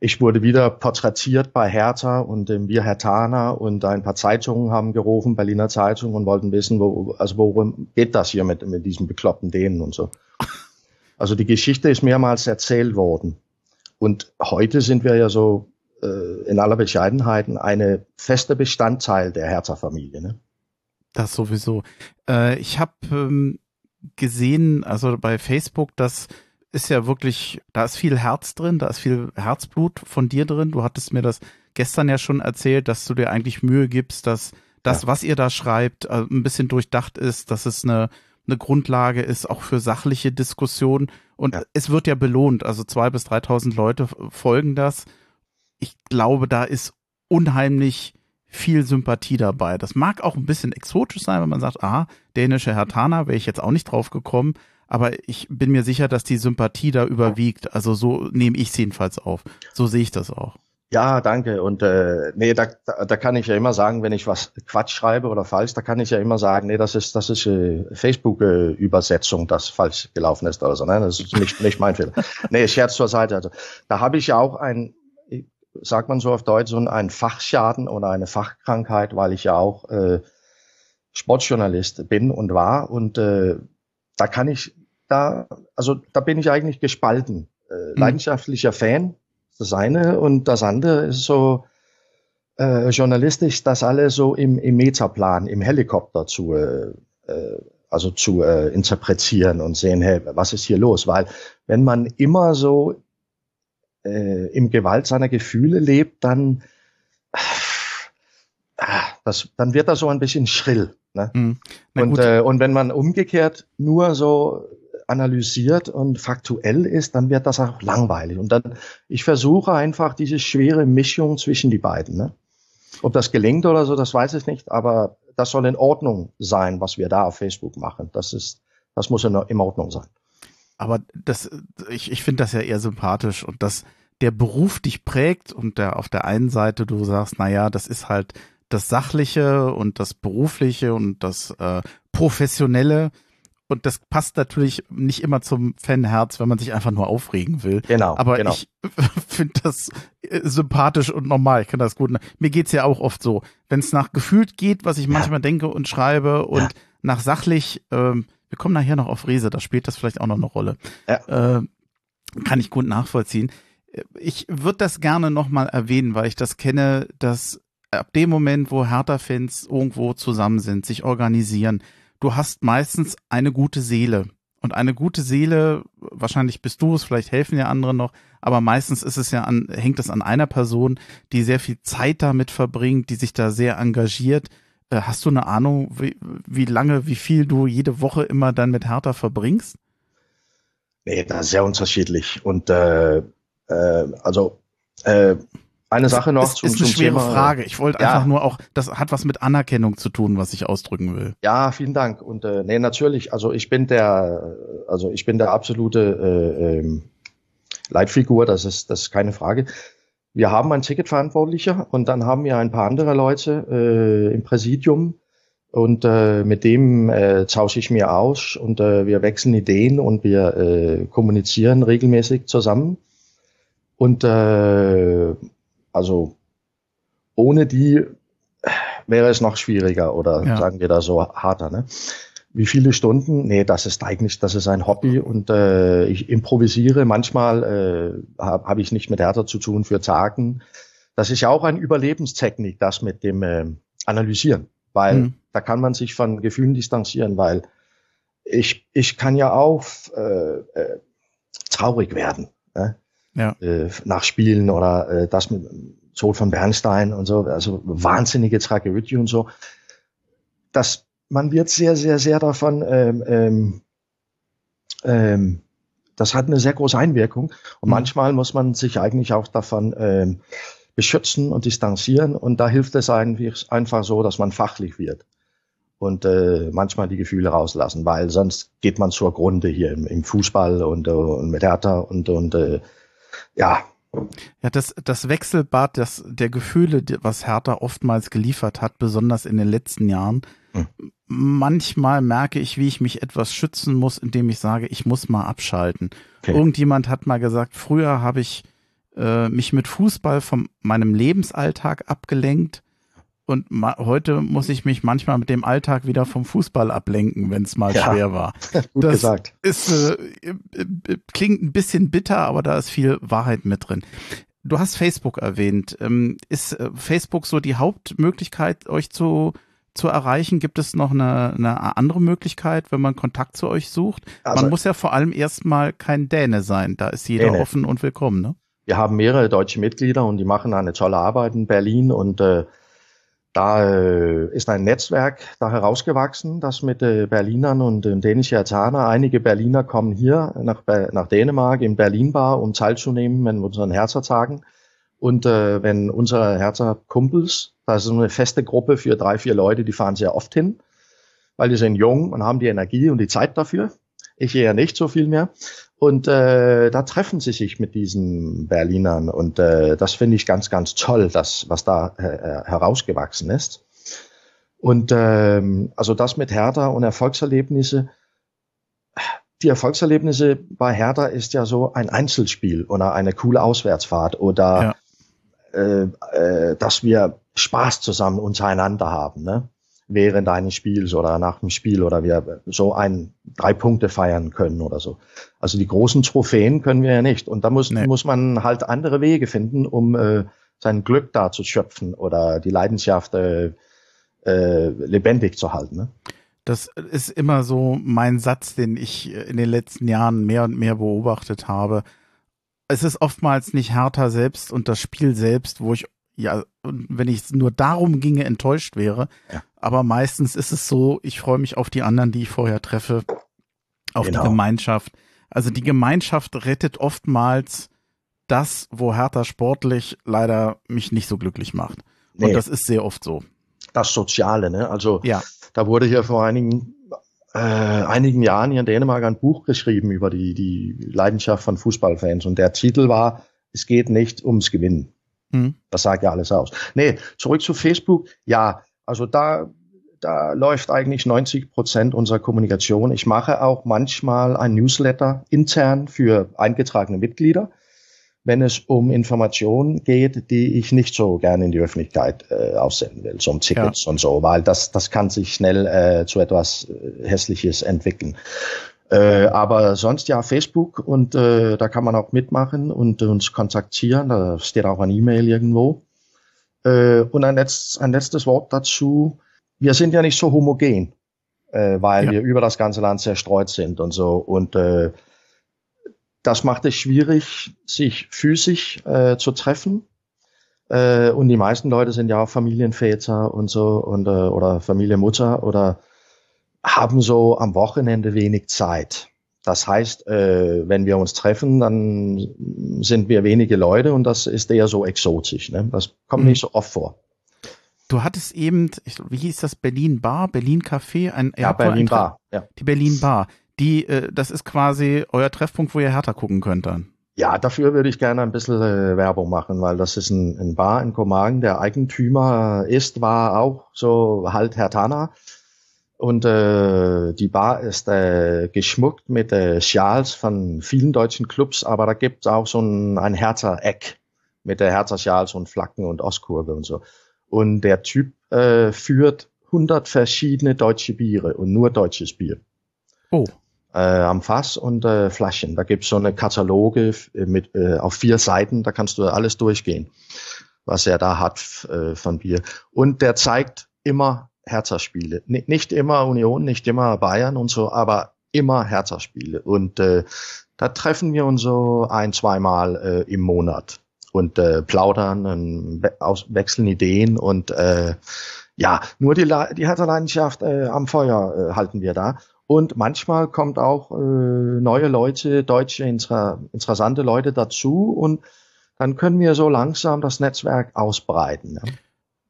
Ich wurde wieder porträtiert bei Hertha und ähm, wir Hertaner und ein paar Zeitungen haben gerufen, Berliner Zeitung und wollten wissen, wo, also worum geht das hier mit, mit diesen bekloppten Dänen und so. Also die Geschichte ist mehrmals erzählt worden. Und heute sind wir ja so äh, in aller Bescheidenheit eine feste Bestandteil der Hertha-Familie. Ne? Das sowieso. Äh, ich habe ähm, gesehen, also bei Facebook, das ist ja wirklich, da ist viel Herz drin, da ist viel Herzblut von dir drin. Du hattest mir das gestern ja schon erzählt, dass du dir eigentlich Mühe gibst, dass das, Ja. was ihr da schreibt, äh, ein bisschen durchdacht ist, dass es eine, eine Grundlage ist, auch für sachliche Diskussionen. Und Ja. es wird ja belohnt. Also zwei bis 3.000 Leute folgen das. Ich glaube, da ist unheimlich viel Sympathie dabei. Das mag auch ein bisschen exotisch sein, wenn man sagt, ah, dänische Hertaner, wäre ich jetzt auch nicht drauf gekommen. Aber ich bin mir sicher, dass die Sympathie da überwiegt. Also so nehme ich es jedenfalls auf. So sehe ich das auch. Ja, danke. Und äh, nee, da, da, da kann ich ja immer sagen, wenn ich was Quatsch schreibe oder falsch, da kann ich ja immer sagen, nee, das ist das ist äh, Facebook-Übersetzung, das falsch gelaufen ist oder so. Ne? Das ist [laughs] nicht nicht mein Fehler. Nee, Scherz zur Seite. Also da habe ich ja auch ein, sagt man so auf Deutsch, so ein Fachschaden oder eine Fachkrankheit, weil ich ja auch äh, Sportjournalist bin und war und äh, da kann ich da, also da bin ich eigentlich gespalten. Äh, leidenschaftlicher Fan, das eine und das andere ist so äh, journalistisch, das alles so im, im Metaplan, im Helikopter zu, äh, äh, also zu äh, interpretieren und sehen, hey, was ist hier los? Weil wenn man immer so äh, im Gewalt seiner Gefühle lebt, dann ah, das, dann wird das so ein bisschen schrill. Ne? Hm. Na Und, äh, und wenn man umgekehrt nur so analysiert und faktuell ist, dann wird das auch langweilig. Und dann, ich versuche einfach diese schwere Mischung zwischen die beiden. Ne? Ob das gelingt oder so, das weiß ich nicht, aber das soll in Ordnung sein, was wir da auf Facebook machen. Das ist, das muss in, in Ordnung sein. aber das, ich, ich finde das ja eher sympathisch und dass der Beruf dich prägt und der auf der einen Seite du sagst, na ja, das ist halt das Sachliche und das Berufliche und das äh, Professionelle. Und das passt natürlich nicht immer zum Fanherz, wenn man sich einfach nur aufregen will. Genau. Aber genau. ich [laughs] finde das äh, sympathisch und normal. Ich kann das gut. Mir geht's ja auch oft so. Wenn es nach gefühlt geht, was ich manchmal denke und schreibe und Ja. nach sachlich, ähm, wir kommen nachher noch auf Rese, da spielt das vielleicht auch noch eine Rolle. Ja. Äh, kann ich gut nachvollziehen. Äh, Ich würde das gerne nochmal erwähnen, weil ich das kenne, dass ab dem Moment, wo Hertha-Fans irgendwo zusammen sind, sich organisieren, du hast meistens eine gute Seele. Und eine gute Seele, wahrscheinlich bist du es, vielleicht helfen ja andere noch, aber meistens ist es ja an, hängt es an einer Person, die sehr viel Zeit damit verbringt, die sich da sehr engagiert. Äh, hast du eine Ahnung, wie, wie lange, wie viel du jede Woche immer dann mit Hertha verbringst? Nee, ist sehr unterschiedlich. Und äh, äh, also äh, eine Sache noch ist, zum, ist eine zum schwere Thema, Frage. Ich wollte ja. einfach nur auch, das hat was mit Anerkennung zu tun, was ich ausdrücken will. Ja, vielen Dank. Und äh, nee, natürlich. Also ich bin der, also ich bin der absolute äh, ähm, Leitfigur. Das ist, das ist keine Frage. Wir haben einen Ticketverantwortlicher und dann haben wir ein paar andere Leute äh, im Präsidium und äh, mit dem äh, tausche ich mir aus und äh, wir wechseln Ideen und wir äh, kommunizieren regelmäßig zusammen. Und äh, also ohne die wäre es noch schwieriger oder ja. sagen wir da so harter. Ne? Wie viele Stunden? Nee, das ist eigentlich, das ist ein Hobby und äh, ich improvisiere. Manchmal äh, habe hab ich nicht mit Hertha zu tun für Tagen. Das ist ja auch eine Überlebenstechnik, das mit dem äh, Analysieren, weil mhm. da kann man sich von Gefühlen distanzieren, weil ich, ich kann ja auch äh, äh, traurig werden. Ne? Ja. äh, nach Spielen oder äh, das mit Tod von Bernstein und so, also wahnsinnige Tragödie und so. Das, man wird sehr, sehr, sehr davon, ähm, ähm, ähm, das hat eine sehr große Einwirkung und mhm. manchmal muss man sich eigentlich auch davon ähm, beschützen und distanzieren und da hilft es eigentlich einfach so, dass man fachlich wird und äh, manchmal die Gefühle rauslassen, weil sonst geht man zur Grunde hier im, im Fußball und, äh, und mit Hertha und, und äh, ja. Ja, das, das Wechselbad das, der Gefühle, was Hertha oftmals geliefert hat, besonders in den letzten Jahren, hm. manchmal merke ich, wie ich mich etwas schützen muss, indem ich sage, ich muss mal abschalten. Okay. Irgendjemand hat mal gesagt, früher habe ich äh, mich mit Fußball von meinem Lebensalltag abgelenkt und heute muss ich mich manchmal mit dem Alltag wieder vom Fußball ablenken, wenn es mal ja, schwer war. [laughs] Gut das gesagt. Ist, äh, klingt ein bisschen bitter, aber da ist viel Wahrheit mit drin. Du hast Facebook erwähnt. Ähm, ist äh, Facebook so die Hauptmöglichkeit, euch zu, zu erreichen? Gibt es noch eine, eine andere Möglichkeit, wenn man Kontakt zu euch sucht? Also, man muss ja vor allem erstmal kein Däne sein. Da ist jeder Däne. offen und willkommen, ne? Wir haben mehrere deutsche Mitglieder und die machen eine tolle Arbeit in Berlin und äh, da äh, ist ein Netzwerk da herausgewachsen, das mit äh, Berlinern und äh, dänischen Japaner, einige Berliner kommen hier nach, nach Dänemark in Berlin Bar, um teilzunehmen an unseren Herzertagen. Und äh, wenn unsere Herzer Kumpels, das ist eine feste Gruppe für drei, vier Leute, die fahren sehr oft hin, weil die sind jung und haben die Energie und die Zeit dafür. Ich eher nicht so viel mehr. Und äh, da treffen sie sich mit diesen Berlinern und äh, das finde ich ganz, ganz toll, das, was da äh, äh, herausgewachsen ist. Und ähm, also das mit Hertha und Erfolgserlebnisse. Die Erfolgserlebnisse bei Hertha ist ja so ein Einzelspiel oder eine coole Auswärtsfahrt oder ja. äh, äh, dass wir Spaß zusammen untereinander haben. Ne? Während eines Spiels oder nach dem Spiel oder wir so ein drei Punkte feiern können oder so. Also die großen Trophäen können wir ja nicht. Und da muss, nee. muss man halt andere Wege finden, um äh, sein Glück da zu schöpfen oder die Leidenschaft äh, äh, lebendig zu halten. Ne? Das ist immer so mein Satz, den ich in den letzten Jahren mehr und mehr beobachtet habe. Es ist oftmals nicht härter selbst und das Spiel selbst, wo ich ja, wenn ich nur darum ginge, enttäuscht wäre. Ja. Aber meistens ist es so, ich freue mich auf die anderen, die ich vorher treffe, auf genau. die Gemeinschaft. Also die Gemeinschaft rettet oftmals das, wo Hertha sportlich leider mich nicht so glücklich macht. Nee. Und das ist sehr oft so. Das Soziale, ne? Also ja. da wurde hier vor einigen, äh, einigen Jahren hier in Dänemark ein Buch geschrieben über die, die Leidenschaft von Fußballfans. Und der Titel war, es geht nicht ums Gewinnen. Mhm. Das sagt ja alles aus. Nee, zurück zu Facebook. Ja, also da, da läuft eigentlich 90 Prozent unserer Kommunikation. Ich mache auch manchmal ein Newsletter intern für eingetragene Mitglieder, wenn es um Informationen geht, die ich nicht so gerne in die Öffentlichkeit äh, aussenden will, so um Tickets ja. und so, weil das, das kann sich schnell äh, zu etwas äh, Hässliches entwickeln. Äh, aber sonst ja Facebook und äh, da kann man auch mitmachen und uns kontaktieren. Da steht auch ein E-Mail irgendwo. Äh, und ein, letzt, ein letztes Wort dazu. Wir sind ja nicht so homogen, äh, weil ja. wir über das ganze Land zerstreut sind und so. Und äh, das macht es schwierig, sich physisch äh, zu treffen. Äh, und die meisten Leute sind ja auch Familienväter und so und, äh, oder Familienmutter oder haben so am Wochenende wenig Zeit. Das heißt, äh, wenn wir uns treffen, dann sind wir wenige Leute und das ist eher so exotisch. Ne? Das kommt mhm. nicht so oft vor. Du hattest eben, ich, wie hieß das, Berlin Bar, Berlin Café, ein Ja, Berlin Bar, ja. Die Berlin Bar. Die, äh, das ist quasi euer Treffpunkt, wo ihr härter gucken könnt dann. Ja, dafür würde ich gerne ein bisschen äh, Werbung machen, weil das ist ein, ein Bar in Komagen. Der Eigentümer ist, war auch so halt Herr Tana. Und äh, die Bar ist äh, geschmuckt mit äh, Schals von vielen deutschen Clubs, aber da gibt es auch so ein, ein Herzer-Eck mit der Herzer-Schals und Flaggen und Ostkurve und so. Und der Typ äh, führt 100 verschiedene deutsche Biere und nur deutsches Bier. Oh. Äh, am Fass und äh, Flaschen. Da gibt's so eine Kataloge mit äh, auf vier Seiten, da kannst du alles durchgehen, was er da hat äh, von Bier. Und der zeigt immer Hertha-Spiele. Nicht immer Union, nicht immer Bayern und so, aber immer Hertha-Spiele. Und äh, da treffen wir uns so ein, zweimal äh, im Monat und äh, plaudern und we aus, wechseln Ideen und äh, ja, nur die, die Hertha-Leidenschaft äh, am Feuer äh, halten wir da. Und manchmal kommt auch äh, neue Leute, deutsche, inter interessante Leute dazu und dann können wir so langsam das Netzwerk ausbreiten. Ja.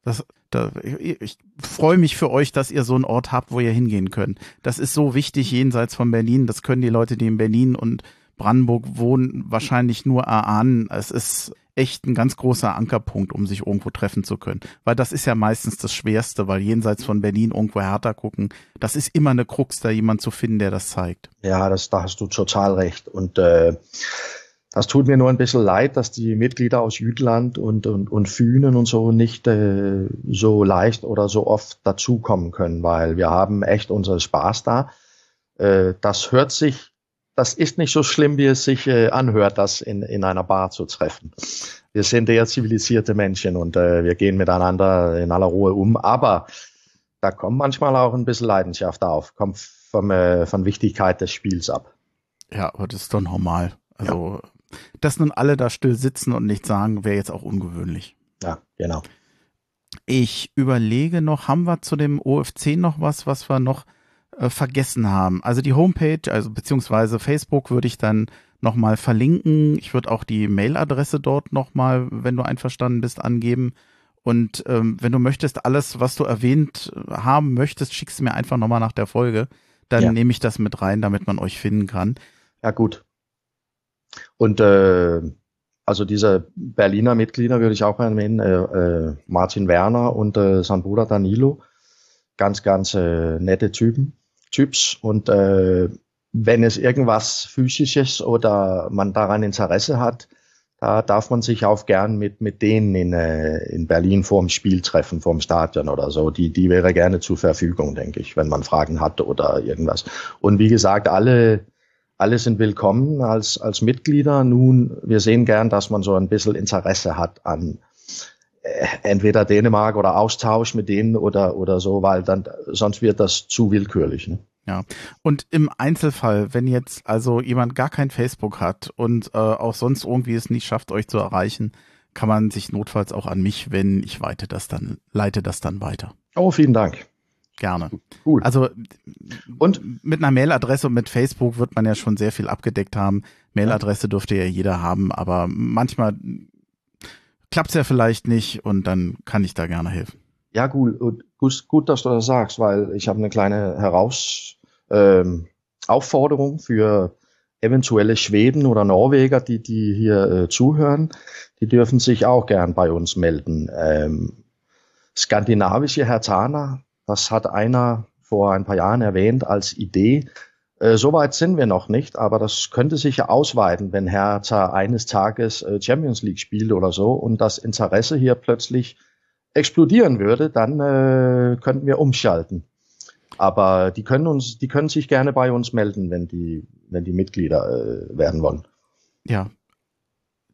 Das, da, ich, ich freue mich für euch, dass ihr so einen Ort habt, wo ihr hingehen könnt. Das ist so wichtig jenseits von Berlin. Das können die Leute, die in Berlin und Brandenburg wohnen, wahrscheinlich nur erahnen. Es ist echt ein ganz großer Ankerpunkt, um sich irgendwo treffen zu können. Weil das ist ja meistens das Schwerste, weil jenseits von Berlin irgendwo härter gucken, das ist immer eine Krux, da jemand zu finden, der das zeigt. Ja, das, da hast du total recht. Und äh, das tut mir nur ein bisschen leid, dass die Mitglieder aus Jütland und, und, und Fünen und so nicht äh, so leicht oder so oft dazukommen können, weil wir haben echt unseren Spaß da. Äh, das hört sich, das ist nicht so schlimm, wie es sich äh, anhört, das in, in einer Bar zu treffen. Wir sind eher zivilisierte Menschen und äh, wir gehen miteinander in aller Ruhe um, aber da kommt manchmal auch ein bisschen Leidenschaft auf, kommt vom, äh, von Wichtigkeit des Spiels ab. Ja, aber das ist doch normal. Also ja dass nun alle da still sitzen und nichts sagen, wäre jetzt auch ungewöhnlich. Ja, genau. Ich überlege noch, haben wir zu dem OFC noch was, was wir noch äh, vergessen haben? Also die Homepage, also beziehungsweise Facebook würde ich dann nochmal verlinken. Ich würde auch die Mailadresse dort nochmal, wenn du einverstanden bist, angeben. Und ähm, wenn du möchtest, alles, was du erwähnt haben möchtest, schickst du mir einfach nochmal nach der Folge. Dann ja. nehme ich das mit rein, damit man euch finden kann. Ja, gut. Und äh, also diese Berliner Mitglieder würde ich auch erwähnen, äh, äh, Martin Werner und äh, sein Bruder Danilo, ganz, ganz äh, nette Typen, Typs. Und äh, wenn es irgendwas Physisches oder man daran Interesse hat, da darf man sich auch gern mit, mit denen in, äh, in Berlin vorm Spiel treffen, vorm Stadion oder so. Die, die wäre gerne zur Verfügung, denke ich, wenn man Fragen hat oder irgendwas. Und wie gesagt, alle alle sind willkommen als, als Mitglieder. Nun, wir sehen gern, dass man so ein bisschen Interesse hat an äh, entweder Dänemark oder Austausch mit denen oder, oder so, weil dann, sonst wird das zu willkürlich. Ne? Ja, und im Einzelfall, wenn jetzt also jemand gar kein Facebook hat und äh, auch sonst irgendwie es nicht schafft, euch zu erreichen, kann man sich notfalls auch an mich wenden. Ich weite das dann, leite das dann weiter. Oh, vielen Dank. Gerne. Cool. Also und mit einer Mailadresse und mit Facebook wird man ja schon sehr viel abgedeckt haben. Mailadresse dürfte ja jeder haben, aber manchmal klappt es ja vielleicht nicht und dann kann ich da gerne helfen. Ja, gut, gut, gut dass du das sagst, weil ich habe eine kleine Heraus ähm, Aufforderung für eventuelle Schweden oder Norweger, die, die hier äh, zuhören. Die dürfen sich auch gern bei uns melden. Ähm, skandinavische Hertaner das hat einer vor ein paar Jahren erwähnt als Idee. Äh, Soweit sind wir noch nicht, aber das könnte sich ja ausweiten, wenn Hertha eines Tages äh, Champions League spielt oder so und das Interesse hier plötzlich explodieren würde, dann äh, könnten wir umschalten. Aber die können uns, die können sich gerne bei uns melden, wenn die, wenn die Mitglieder äh, werden wollen. Ja,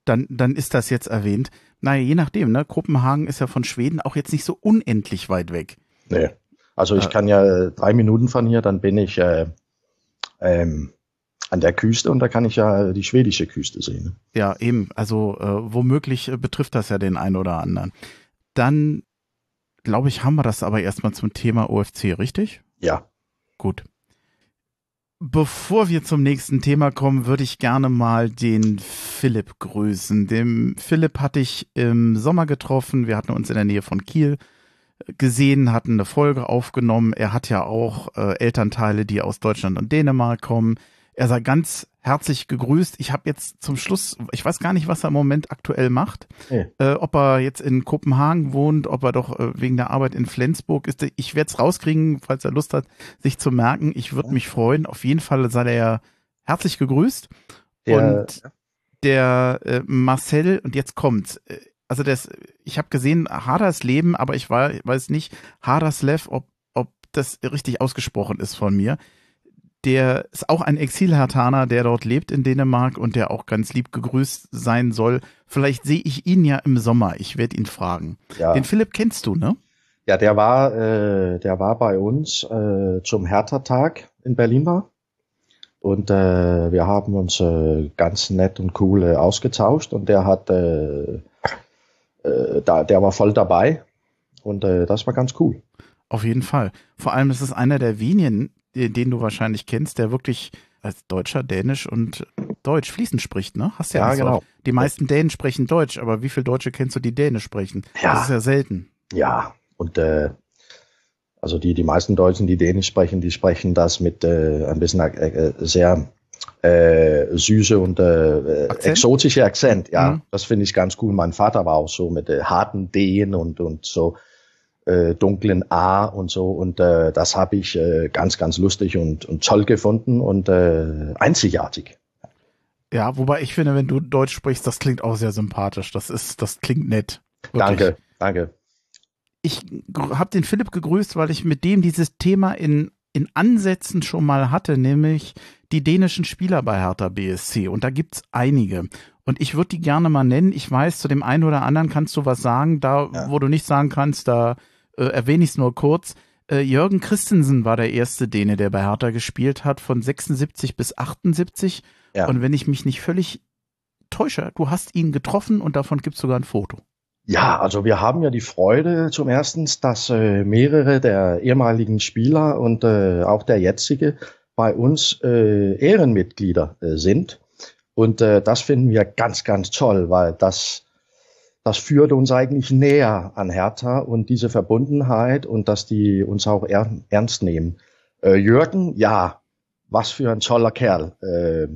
dann, dann ist das jetzt erwähnt. Naja, je nachdem, ne? Kopenhagen ist ja von Schweden auch jetzt nicht so unendlich weit weg. Nee. Also ich kann ja drei Minuten von hier, dann bin ich äh, ähm, an der Küste und da kann ich ja die schwedische Küste sehen. Ne? Ja, eben. Also äh, womöglich äh, betrifft das ja den einen oder anderen. Dann glaube ich, haben wir das aber erstmal zum Thema OFC, richtig? Ja. Gut. Bevor wir zum nächsten Thema kommen, würde ich gerne mal den Philipp grüßen. Dem Philipp hatte ich im Sommer getroffen. Wir hatten uns in der Nähe von Kiel gesehen, hatten eine Folge aufgenommen. Er hat ja auch äh, Elternteile, die aus Deutschland und Dänemark kommen. Er sei ganz herzlich gegrüßt. Ich habe jetzt zum Schluss, ich weiß gar nicht, was er im Moment aktuell macht. Nee. Äh, ob er jetzt in Kopenhagen wohnt, ob er doch äh, wegen der Arbeit in Flensburg ist. Ich werde es rauskriegen, falls er Lust hat, sich zu merken. Ich würde ja. mich freuen. Auf jeden Fall sei er herzlich gegrüßt. Der, und der äh, Marcel, und jetzt kommt's. Also das, ich habe gesehen, Haders Leben, aber ich weiß nicht, Haderslev, ob, ob das richtig ausgesprochen ist von mir der ist auch ein Exilhertaner, der dort lebt in Dänemark und der auch ganz lieb gegrüßt sein soll. Vielleicht sehe ich ihn ja im Sommer. Ich werde ihn fragen. Ja. Den Philipp kennst du, ne? Ja, der war, äh, der war bei uns äh, zum Hertha-Tag in Berlin war. Und äh, wir haben uns äh, ganz nett und cool äh, ausgetauscht und der hat, äh, äh, da, der war voll dabei und äh, das war ganz cool. Auf jeden Fall. Vor allem ist es einer der wenigen, den du wahrscheinlich kennst, der wirklich als Deutscher Dänisch und Deutsch fließend spricht, ne? Hast ja, ja genau. Auch. Die meisten Dänen sprechen Deutsch, aber wie viele Deutsche kennst du, die Dänisch sprechen? Ja. Das ist ja selten. Ja, und äh, also die, die meisten Deutschen, die Dänisch sprechen, die sprechen das mit äh, ein bisschen äh, äh sehr äh, süße und äh, Akzent? exotische Akzent. Ja, mhm. das finde ich ganz cool. Mein Vater war auch so mit äh, harten Dänen und, und so äh, dunklen A und so. Und äh, das habe ich äh, ganz, ganz lustig und, und toll gefunden und äh, einzigartig. Ja, wobei ich finde, wenn du Deutsch sprichst, das klingt auch sehr sympathisch. Das ist, das klingt nett. Wirklich. Danke, danke. Ich habe den Philipp gegrüßt, weil ich mit dem dieses Thema in, in Ansätzen schon mal hatte, nämlich die dänischen Spieler bei Hertha BSC. Und da gibt's einige. Und ich würde die gerne mal nennen. Ich weiß, zu dem einen oder anderen kannst du was sagen. Da, ja. wo du nicht sagen kannst, da äh, erwähne ich es nur kurz. Äh, Jürgen Christensen war der erste Däne, der bei Hertha gespielt hat, von 76 bis 78. Ja. Und wenn ich mich nicht völlig täusche, du hast ihn getroffen und davon gibt es sogar ein Foto. Ja, also wir haben ja die Freude zum ersten, dass äh, mehrere der ehemaligen Spieler und äh, auch der jetzige bei uns äh, Ehrenmitglieder äh, sind. Und äh, das finden wir ganz, ganz toll, weil das das führt uns eigentlich näher an Hertha und diese Verbundenheit und dass die uns auch er ernst nehmen. Äh, Jürgen, ja, was für ein toller Kerl. Äh,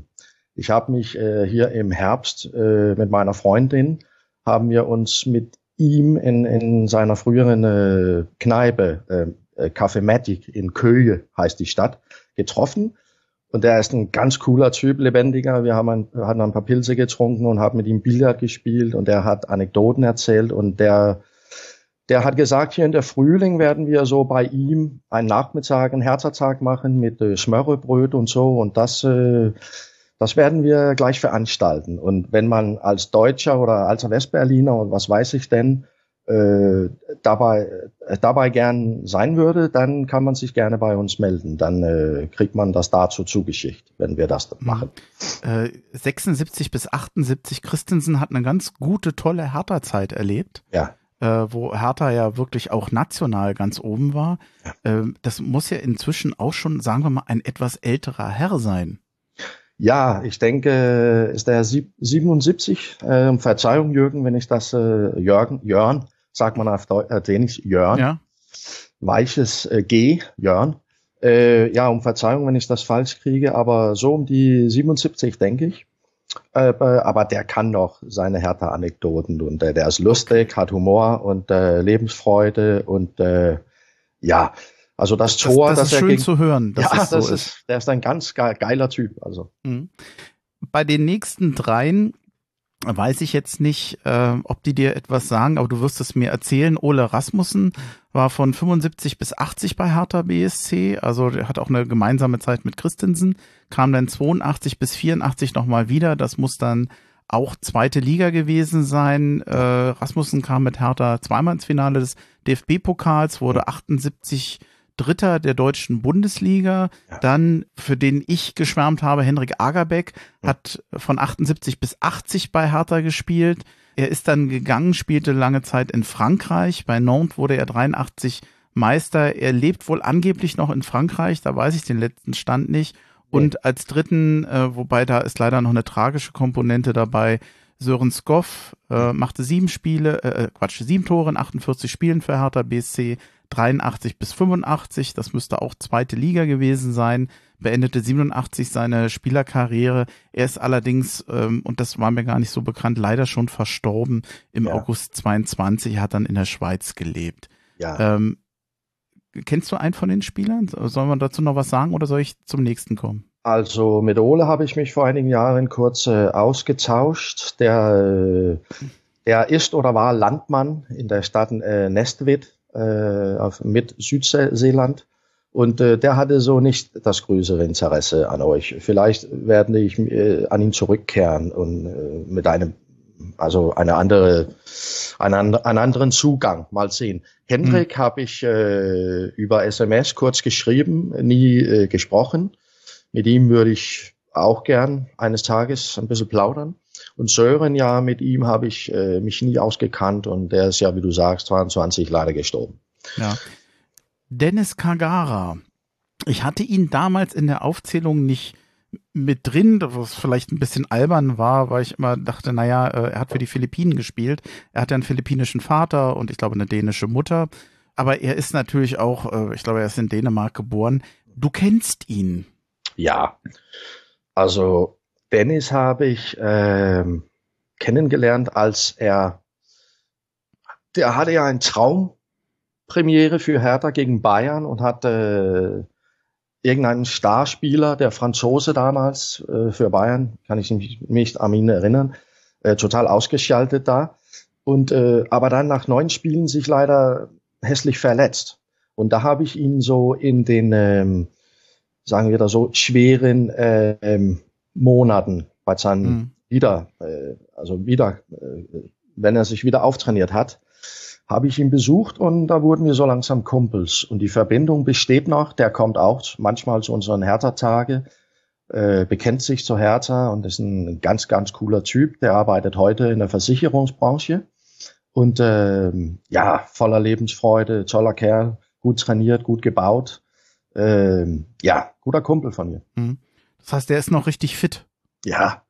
ich habe mich äh, hier im Herbst äh, mit meiner Freundin, haben wir uns mit ihm in, in seiner früheren äh, Kneipe, äh, Café Matic in Köhe heißt die Stadt, getroffen. Und der ist ein ganz cooler Typ, lebendiger. Wir haben ein, hatten ein paar Pilze getrunken und haben mit ihm Billard gespielt und er hat Anekdoten erzählt. Und der, der hat gesagt, hier in der Frühling werden wir so bei ihm einen Nachmittag, einen Herzertag machen mit äh, Smörrebröt und so. Und das, äh, das werden wir gleich veranstalten. Und wenn man als Deutscher oder als Westberliner und was weiß ich denn, äh, dabei, äh, dabei gern sein würde, dann kann man sich gerne bei uns melden. Dann äh, kriegt man das dazu zugeschickt, wenn wir das mhm. machen. Äh, 76 bis 78, Christensen hat eine ganz gute, tolle Hertha-Zeit erlebt. Ja. Äh, wo Hertha ja wirklich auch national ganz oben war. Ja. Äh, das muss ja inzwischen auch schon, sagen wir mal, ein etwas älterer Herr sein. Ja, ich denke, ist der 77. Äh, Verzeihung, Jürgen, wenn ich das äh, Jürgen, Jörn, sagt man auf äh, Dänisch Jörn. Ja. Weiches äh, G, Jörn. Äh, ja, um Verzeihung, wenn ich das falsch kriege, aber so um die 77, denke ich. Äh, äh, aber der kann noch seine Hertha-Anekdoten und äh, der ist lustig, hat Humor und äh, Lebensfreude und äh, ja, also das Tor, das, das, das ist schön gegen, zu hören. ja, das so ist, der ist ein ganz geiler Typ. Also. Mhm. Bei den nächsten dreien weiß ich jetzt nicht, äh, ob die dir etwas sagen, aber du wirst es mir erzählen. Ole Rasmussen war von 75 bis 80 bei Hertha BSC, also der hat auch eine gemeinsame Zeit mit Christensen, kam dann 82 bis 84 nochmal wieder. Das muss dann auch zweite Liga gewesen sein. Äh, Rasmussen kam mit Hertha zweimal ins Finale des DFB-Pokals, wurde 78 Dritter der deutschen Bundesliga. Ja. Dann, für den ich geschwärmt habe, Henrik Agerbeck, ja. hat von 78 bis 80 bei Hertha gespielt. Er ist dann gegangen, spielte lange Zeit in Frankreich. Bei Nantes wurde er 83 Meister. Er lebt wohl angeblich noch in Frankreich, da weiß ich den letzten Stand nicht. Und als dritten, äh, wobei da ist leider noch eine tragische Komponente dabei, Sören Skoff äh, machte sieben Spiele, äh, äh Quatsch, sieben Tore in 48 Spielen für Hertha BSC, 83 bis 85, das müsste auch zweite Liga gewesen sein, beendete 87 seine Spielerkarriere. Er ist allerdings, ähm, und das war mir gar nicht so bekannt, leider schon verstorben im ja. August 22, er hat dann in der Schweiz gelebt. Ja. Ähm, kennst du einen von den Spielern? Sollen wir dazu noch was sagen oder soll ich zum nächsten kommen? Also mit Ole habe ich mich vor einigen Jahren kurz äh, ausgetauscht. Der, äh, der ist oder war Landmann in der Stadt äh, Nestwit äh, auf, mit Südseeland. Und äh, der hatte so nicht das größere Interesse an euch. Vielleicht werde ich äh, an ihn zurückkehren und mit einem, also eine andere, einen, einen anderen Zugang mal sehen. Hendrik mhm. habe ich über SMS kurz geschrieben, nie gesprochen. Mit ihm würde ich auch gern eines Tages ein bisschen plaudern. Und Sören, ja, mit ihm habe ich äh, mich nie ausgekannt und der ist ja, wie du sagst, 22 leider gestorben. Ja. Dennis Kagara. Ich hatte ihn damals in der Aufzählung nicht mit drin, was vielleicht ein bisschen albern war, weil ich immer dachte, naja, äh, er hat für die Philippinen gespielt. Er hat ja einen philippinischen Vater und ich glaube eine dänische Mutter. Aber er ist natürlich auch, äh, ich glaube, er ist in Dänemark geboren. Du kennst ihn. Ja, also Dennis habe ich ähm, kennengelernt, als er, der hatte ja ein Traumpremiere für Hertha gegen Bayern und hatte äh, irgendeinen Starspieler, der Franzose damals äh, für Bayern, kann ich mich nicht an ihn erinnern, äh, total ausgeschaltet da. Und äh, aber dann nach neun Spielen sich leider hässlich verletzt. Und da habe ich ihn so in den, ähm, sagen wir da so, schweren äh, ähm, Monaten bei seinem mhm. wieder, äh, also wieder, äh, wenn er sich wieder auftrainiert hat, habe ich ihn besucht und da wurden wir so langsam Kumpels. Und die Verbindung besteht noch. Der kommt auch manchmal zu unseren Hertha-Tage, äh, bekennt sich zu Hertha und ist ein ganz, ganz cooler Typ. Der arbeitet heute in der Versicherungsbranche und äh, ja, voller Lebensfreude, toller Kerl, gut trainiert, gut gebaut. Äh, ja, guter Kumpel von mir. Mhm. Das heißt, der ist noch richtig fit. Ja.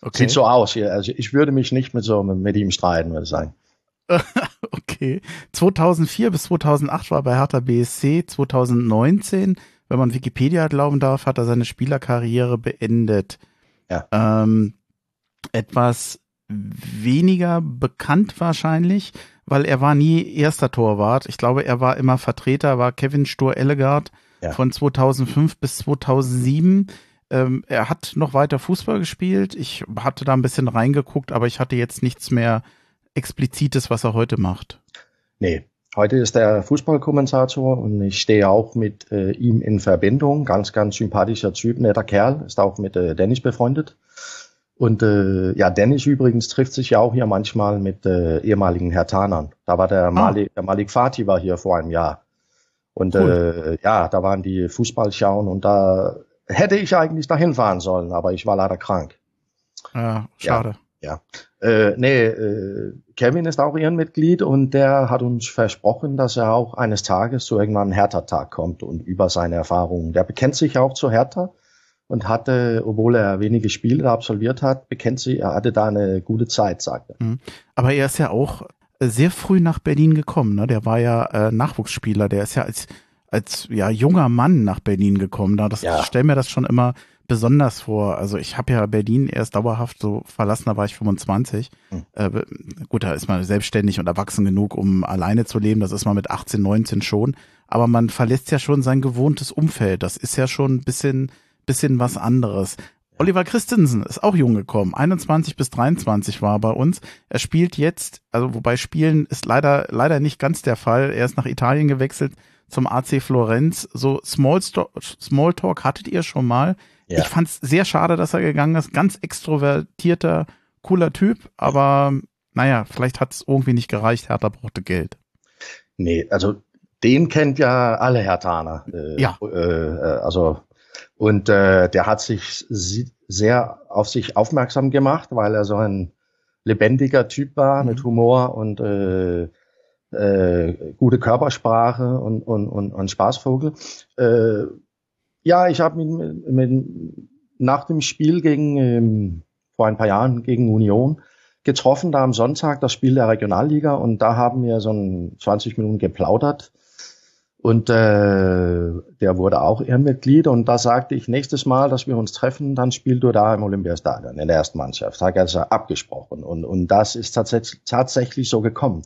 Okay. Sieht so aus. Also ich würde mich nicht mit so mit ihm streiten, würde ich sagen. [laughs] okay. 2004 bis 2008 war er bei Hertha BSC. 2019, wenn man Wikipedia glauben darf, hat er seine Spielerkarriere beendet. Ja. Ähm, etwas weniger bekannt wahrscheinlich, weil er war nie erster Torwart. Ich glaube, er war immer Vertreter, war Kevin Stur-Ellegard ja. von 2005 bis 2007. Ähm, er hat noch weiter Fußball gespielt. Ich hatte da ein bisschen reingeguckt, aber ich hatte jetzt nichts mehr Explizites, was er heute macht. Nee, heute ist er Fußballkommentator und ich stehe auch mit äh, ihm in Verbindung. Ganz, ganz sympathischer Typ, netter Kerl, ist auch mit äh, Dennis befreundet. Und äh, ja, Dennis übrigens trifft sich ja auch hier manchmal mit äh, ehemaligen Hertanern. Da war der, ah. Malik, der Malik Fatih war hier vor einem Jahr. Und cool. äh, ja, da waren die Fußballschauen und da hätte ich eigentlich dahin fahren sollen, aber ich war leider krank. Ja, schade. Ja. ja. Äh, nee, äh, Kevin ist auch Ehrenmitglied und der hat uns versprochen, dass er auch eines Tages zu irgendwann Hertha-Tag kommt und über seine Erfahrungen. Der bekennt sich auch zu Hertha und hatte, obwohl er wenige Spiele absolviert hat, bekennt sich, er hatte da eine gute Zeit, sagt er. Mhm. Aber er ist ja auch sehr früh nach Berlin gekommen. Ne? Der war ja äh, Nachwuchsspieler. Der ist ja als als ja junger Mann nach Berlin gekommen. Da das ja. ich stell mir das schon immer besonders vor. Also ich habe ja Berlin erst dauerhaft so verlassen, da war ich 25. Hm. Äh, gut, da ist man selbstständig und erwachsen genug, um alleine zu leben. Das ist man mit 18, 19 schon. Aber man verlässt ja schon sein gewohntes Umfeld. Das ist ja schon ein bisschen, bisschen was anderes. Oliver Christensen ist auch jung gekommen. 21 bis 23 war er bei uns. Er spielt jetzt, also wobei Spielen ist leider, leider nicht ganz der Fall. Er ist nach Italien gewechselt zum AC Florenz. So Smalltalk hattet ihr schon mal. Ja. Ich fand es sehr schade, dass er gegangen ist. Ganz extrovertierter, cooler Typ, aber naja, vielleicht hat es irgendwie nicht gereicht. Hertha brauchte Geld. Nee, also den kennt ja alle Hertaner. Äh, Ja. Äh, äh, also und äh, der hat sich sehr auf sich aufmerksam gemacht, weil er so ein lebendiger Typ war Mhm. mit Humor und äh, äh, gute Körpersprache und, und, und, und Spaßvogel. Äh, ja, ich habe ihn mit, mit, nach dem Spiel gegen ähm, vor ein paar Jahren gegen Union getroffen, da am Sonntag das Spiel der Regionalliga und da haben wir so ein 20 Minuten geplaudert und äh, der wurde auch Ehrenmitglied und da sagte ich, nächstes Mal, dass wir uns treffen, dann spielst du da im Olympiastadion in der ersten Mannschaft. Hat er abgesprochen und, und das ist tatsächlich, tatsächlich so gekommen.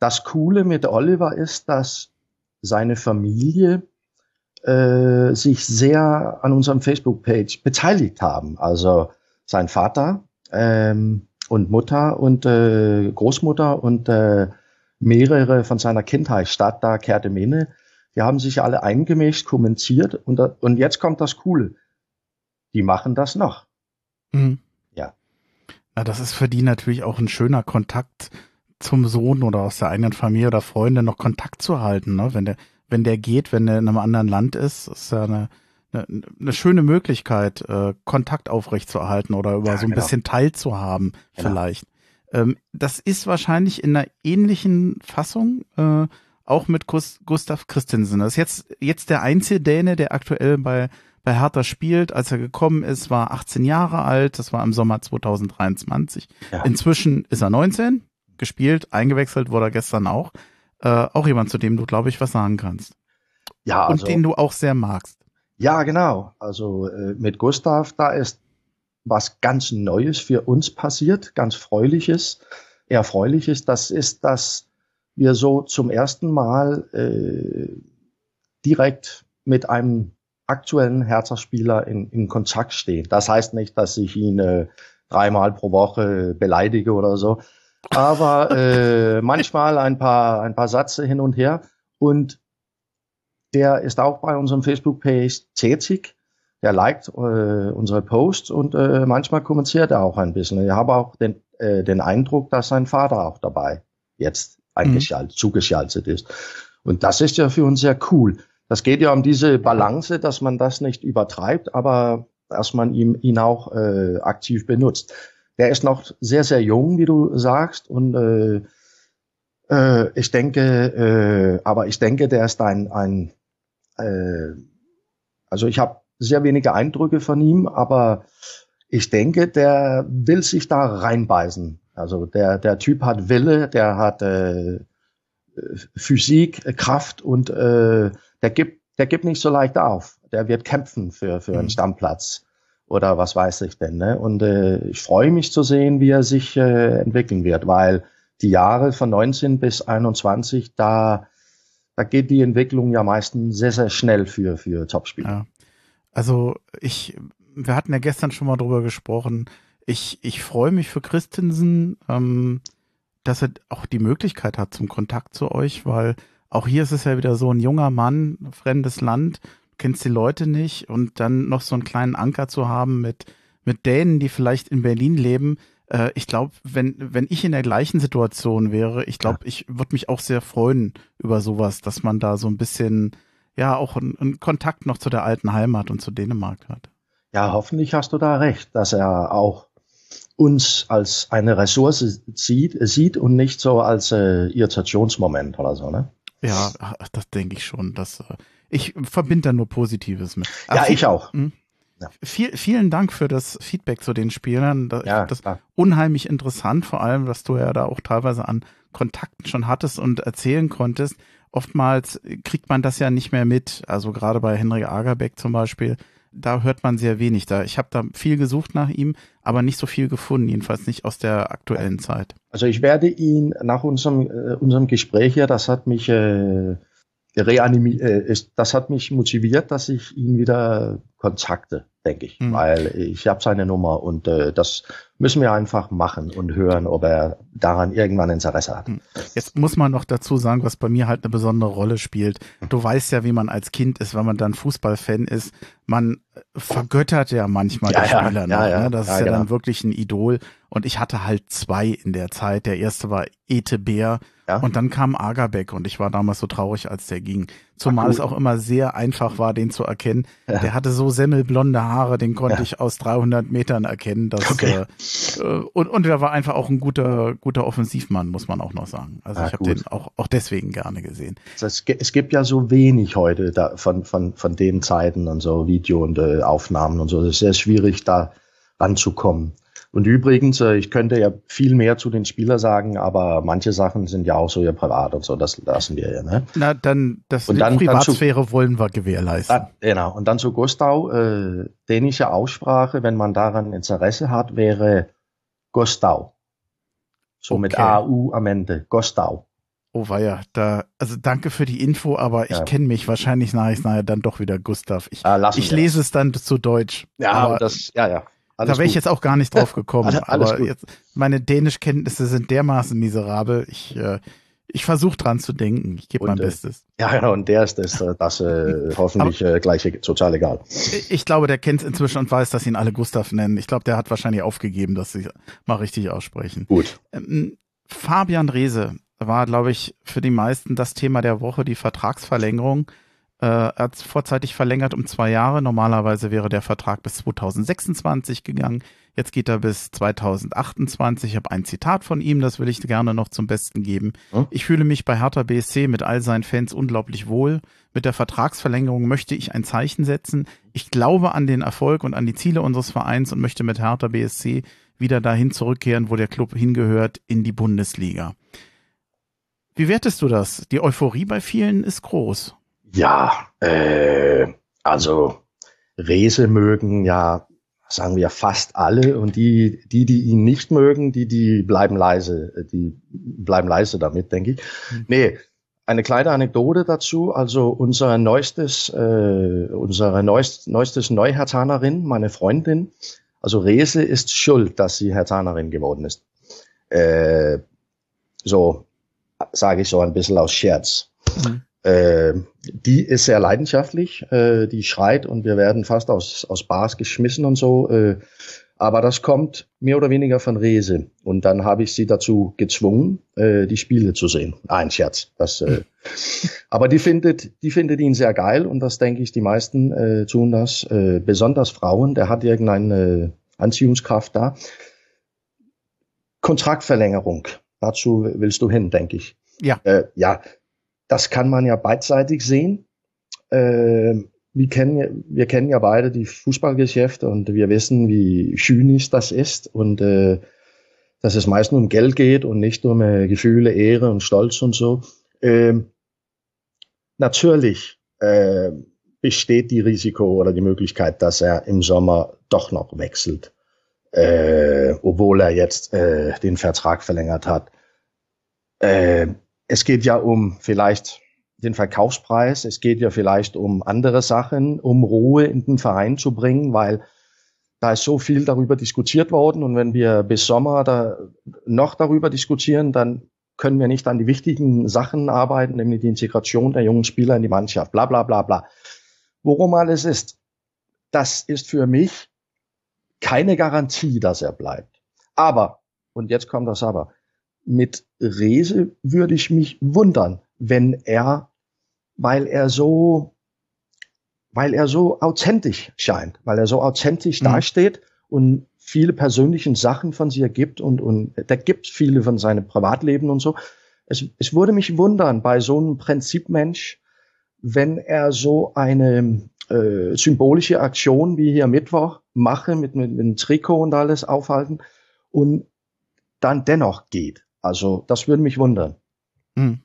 Das Coole mit Oliver ist, dass seine Familie äh, sich sehr an unserem Facebook-Page beteiligt haben. Also sein Vater ähm, und Mutter und äh, Großmutter und äh, mehrere von seiner Kindheitsstadt da, Kertemene, die haben sich alle eingemischt, kommentiert und, und jetzt kommt das Coole. Die machen das noch. Mhm. Ja. Ja, das ist für die natürlich auch ein schöner Kontakt zum Sohn oder aus der eigenen Familie oder Freunde noch Kontakt zu halten, ne? Wenn der, wenn der geht, wenn der in einem anderen Land ist, ist ja eine, eine, eine schöne Möglichkeit, äh, Kontakt aufrechtzuerhalten oder über Ja, so ein genau. bisschen teilzuhaben, Genau. vielleicht. Ähm, das ist wahrscheinlich in einer ähnlichen Fassung, äh, auch mit Gus Gustav Christensen. Das ist jetzt, jetzt der einzige Däne, der aktuell bei, bei Hertha spielt. Als er gekommen ist, war 18 Jahre alt. Das war im Sommer 2023. Ja. Inzwischen ist er 19, gespielt, eingewechselt wurde er gestern auch. Äh, auch jemand, zu dem du, glaube ich, was sagen kannst. Ja, Und also, den du auch sehr magst. ja, genau. Also äh, mit Gustav, da ist was ganz Neues für uns passiert, ganz Freuliches, Erfreuliches. Das ist, dass wir so zum ersten Mal äh, direkt mit einem aktuellen Hertha-Spieler in, in Kontakt stehen. Das heißt nicht, dass ich ihn äh, dreimal pro Woche beleidige oder so, aber äh, [laughs] manchmal ein paar, ein paar Sätze hin und her. Und der ist auch bei unserem Facebook-Page tätig. Der liked äh, unsere Posts und äh, manchmal kommentiert er auch ein bisschen. Ich habe auch den, äh, den Eindruck, dass sein Vater auch dabei jetzt eingeschaltet, zugeschaltet ist. Und das ist ja für uns sehr cool. Das geht ja um diese Balance, dass man das nicht übertreibt, aber dass man ihm, ihn auch äh, aktiv benutzt. Der ist noch sehr, sehr jung, wie du sagst, und äh, äh, ich denke, äh, aber ich denke, der ist ein, ein äh, also ich habe sehr wenige Eindrücke von ihm, aber ich denke, der will sich da reinbeißen. Also der, der Typ hat Wille, der hat äh, Physik, Kraft und äh, der gibt, der gibt nicht so leicht auf. Der wird kämpfen für, für einen Mhm. Stammplatz oder was weiß ich denn. Ne? Und äh, ich freue mich zu sehen, wie er sich äh, entwickeln wird, weil die Jahre von 19 bis 21, da, da geht die Entwicklung ja meistens sehr, sehr schnell für, für Topspieler. Ja. Also ich, wir hatten ja gestern schon mal drüber gesprochen. Ich, ich freue mich für Christensen, ähm, dass er auch die Möglichkeit hat zum Kontakt zu euch, weil auch hier ist es ja wieder so ein junger Mann, fremdes Land, kennst die Leute nicht und dann noch so einen kleinen Anker zu haben mit, mit Dänen, die vielleicht in Berlin leben. Äh, ich glaube, wenn, wenn ich in der gleichen Situation wäre, ich glaube, ich würde mich auch sehr freuen über sowas, dass man da so ein bisschen, ja, auch einen, einen Kontakt noch zu der alten Heimat und zu Dänemark hat. Ja, hoffentlich hast du da recht, dass er auch uns als eine Ressource sieht, sieht und nicht so als äh, Irritationsmoment oder so, ne? Ja, das denke ich schon. Dass, äh, ich verbinde da nur Positives mit. Ja, Aber ich auch. Viel, vielen Dank für das Feedback zu den Spielern. Da- Ja, das klar. unheimlich interessant, vor allem, dass du ja da auch teilweise an Kontakten schon hattest und erzählen konntest. Oftmals kriegt man das ja nicht mehr mit. Also gerade bei Henry Agerbeck zum Beispiel, da hört man sehr wenig. Da ich habe da viel gesucht nach ihm, aber nicht so viel gefunden, jedenfalls nicht aus der aktuellen Zeit. Also ich werde ihn nach unserem, äh, unserem Gespräch hier, das hat mich äh, reanimiert, äh, das hat mich motiviert, dass ich ihn wieder kontakte, denke ich. Mhm. Weil ich habe seine Nummer und äh, das müssen wir einfach machen und hören, ob er daran irgendwann Interesse hat. Jetzt muss man noch dazu sagen, was bei mir halt eine besondere Rolle spielt. Du weißt ja, wie man als Kind ist, wenn man dann Fußballfan ist. Man äh, vergöttert ja manchmal Ja, die ja, Spieler ja, ja, ne? Das ja, ist ja genau. dann wirklich ein Idol. Und ich hatte halt zwei in der Zeit. Der erste war Ete Bär Ja. und dann kam Agerbeck und ich war damals so traurig, als der ging. Zumal Ach, es auch immer sehr einfach war, den zu erkennen. Der hatte so semmelblonde Haare, den konnte Ja. ich aus 300 Metern erkennen. Dass, Okay. äh, äh, und, und er war einfach auch ein guter, guter Offensivmann, muss man auch noch sagen. Also Ah, ich habe den auch, auch deswegen gerne gesehen. Es, gi- es gibt ja so wenig heute da, von, von, von den Zeiten und so Video und äh, Aufnahmen und so. Es ist sehr schwierig, da ranzukommen. Und übrigens, äh, ich könnte ja viel mehr zu den Spielern sagen, aber manche Sachen sind ja auch so ja privat und so. Das lassen wir ja. Ne? Na, dann, das Und die dann- dann Privatsphäre wollen wir gewährleisten. Dann, genau. Und dann zu Gostau, äh, dänische Aussprache, wenn man daran Interesse hat, wäre Gostau. So mit Okay. AU am Ende. Gostau. Oh weia, da, also danke für die Info, aber ich Ja. kenne mich wahrscheinlich nachher, nachher dann doch wieder Gustav. Ich, Ah, ich lese es dann zu Deutsch. Ja, aber das, ja, ja. Alles da wäre ich jetzt auch gar nicht drauf [laughs] gekommen. Alles- alles aber jetzt, meine Dänischkenntnisse sind dermaßen miserabel. Ich, äh, ich versuche dran zu denken. Ich gebe mein äh, Bestes. Ja, genau, und der ist das, äh, das äh, [laughs] hoffentlich äh, gleich total egal. Ich- Ich glaube, der kennt es inzwischen und weiß, dass ihn alle Gustav nennen. Ich glaube, der hat wahrscheinlich aufgegeben, dass sie mal richtig aussprechen. Gut. Ähm, Fabian Reese war, glaube ich, für die meisten das Thema der Woche, die Vertragsverlängerung. Äh, er hat vorzeitig verlängert um zwei Jahre. Normalerweise wäre der Vertrag bis 2026 gegangen. Jetzt geht er bis 2028. Ich habe ein Zitat von ihm, das will ich gerne noch zum Besten geben. Hm? Ich fühle mich bei Hertha BSC mit all seinen Fans unglaublich wohl. Mit der Vertragsverlängerung möchte ich ein Zeichen setzen. Ich glaube an den Erfolg und an die Ziele unseres Vereins und möchte mit Hertha BSC wieder dahin zurückkehren, wo der Club hingehört, in die Bundesliga. Wie wertest du das? Die Euphorie bei vielen ist groß. Ja, äh, also Rese mögen ja, sagen wir, fast alle und die, die, die ihn nicht mögen, die, die bleiben leise, die bleiben leise damit, denke ich. Hm. Nee, eine kleine Anekdote dazu. Also unser neuestes, äh, unsere neuest, neuestes Neuhertanerin, meine Freundin, also Rese ist schuld, dass sie Hertanerin geworden ist. Äh, so sage ich so ein bisschen aus Scherz. Mhm. Äh, die ist sehr leidenschaftlich, äh, die schreit und wir werden fast aus, aus Bars geschmissen und so. Äh, aber das kommt mehr oder weniger von Rese. Und dann habe ich sie dazu gezwungen, äh, die Spiele zu sehen. Ein Scherz. Das, äh, [laughs] aber die findet, die findet ihn sehr geil und das denke ich, die meisten äh, tun das. Äh, besonders Frauen, der hat irgendeine Anziehungskraft da. Kontraktverlängerung. Dazu willst du hin, denke ich. Ja. Äh, ja, das kann man ja beidseitig sehen. Äh, wir, kennen, ja- wir kennen ja beide die Fußballgeschäfte und wir wissen, wie zynisch das ist und äh, dass es meist nur um Geld geht und nicht um äh, Gefühle, Ehre und Stolz und so. Ähm, natürlich äh, besteht die Risiko oder die Möglichkeit, dass er im Sommer doch noch wechselt, äh, obwohl er jetzt äh, den Vertrag verlängert hat. Äh, es geht ja um vielleicht den Verkaufspreis, es geht ja vielleicht um andere Sachen, um Ruhe in den Verein zu bringen, weil da ist so viel darüber diskutiert worden und wenn wir bis Sommer da noch darüber diskutieren, dann können wir nicht an die wichtigen Sachen arbeiten, nämlich die Integration der jungen Spieler in die Mannschaft, bla bla bla bla. Worum alles ist, das ist für mich keine Garantie, dass er bleibt. Aber, und jetzt kommt das Aber, mit Rese würde ich mich wundern, wenn er, weil er so, weil er so authentisch scheint, weil er so authentisch Mhm. dasteht und viele persönlichen Sachen von sich gibt und, und da gibt viele von seinem Privatleben und so. Es, es würde mich wundern bei so einem Prinzipmensch, wenn er so eine äh, symbolische Aktion wie hier Mittwoch mache mit, mit, mit dem Trikot und alles aufhalten und dann dennoch geht. Also das würde mich wundern. Hm.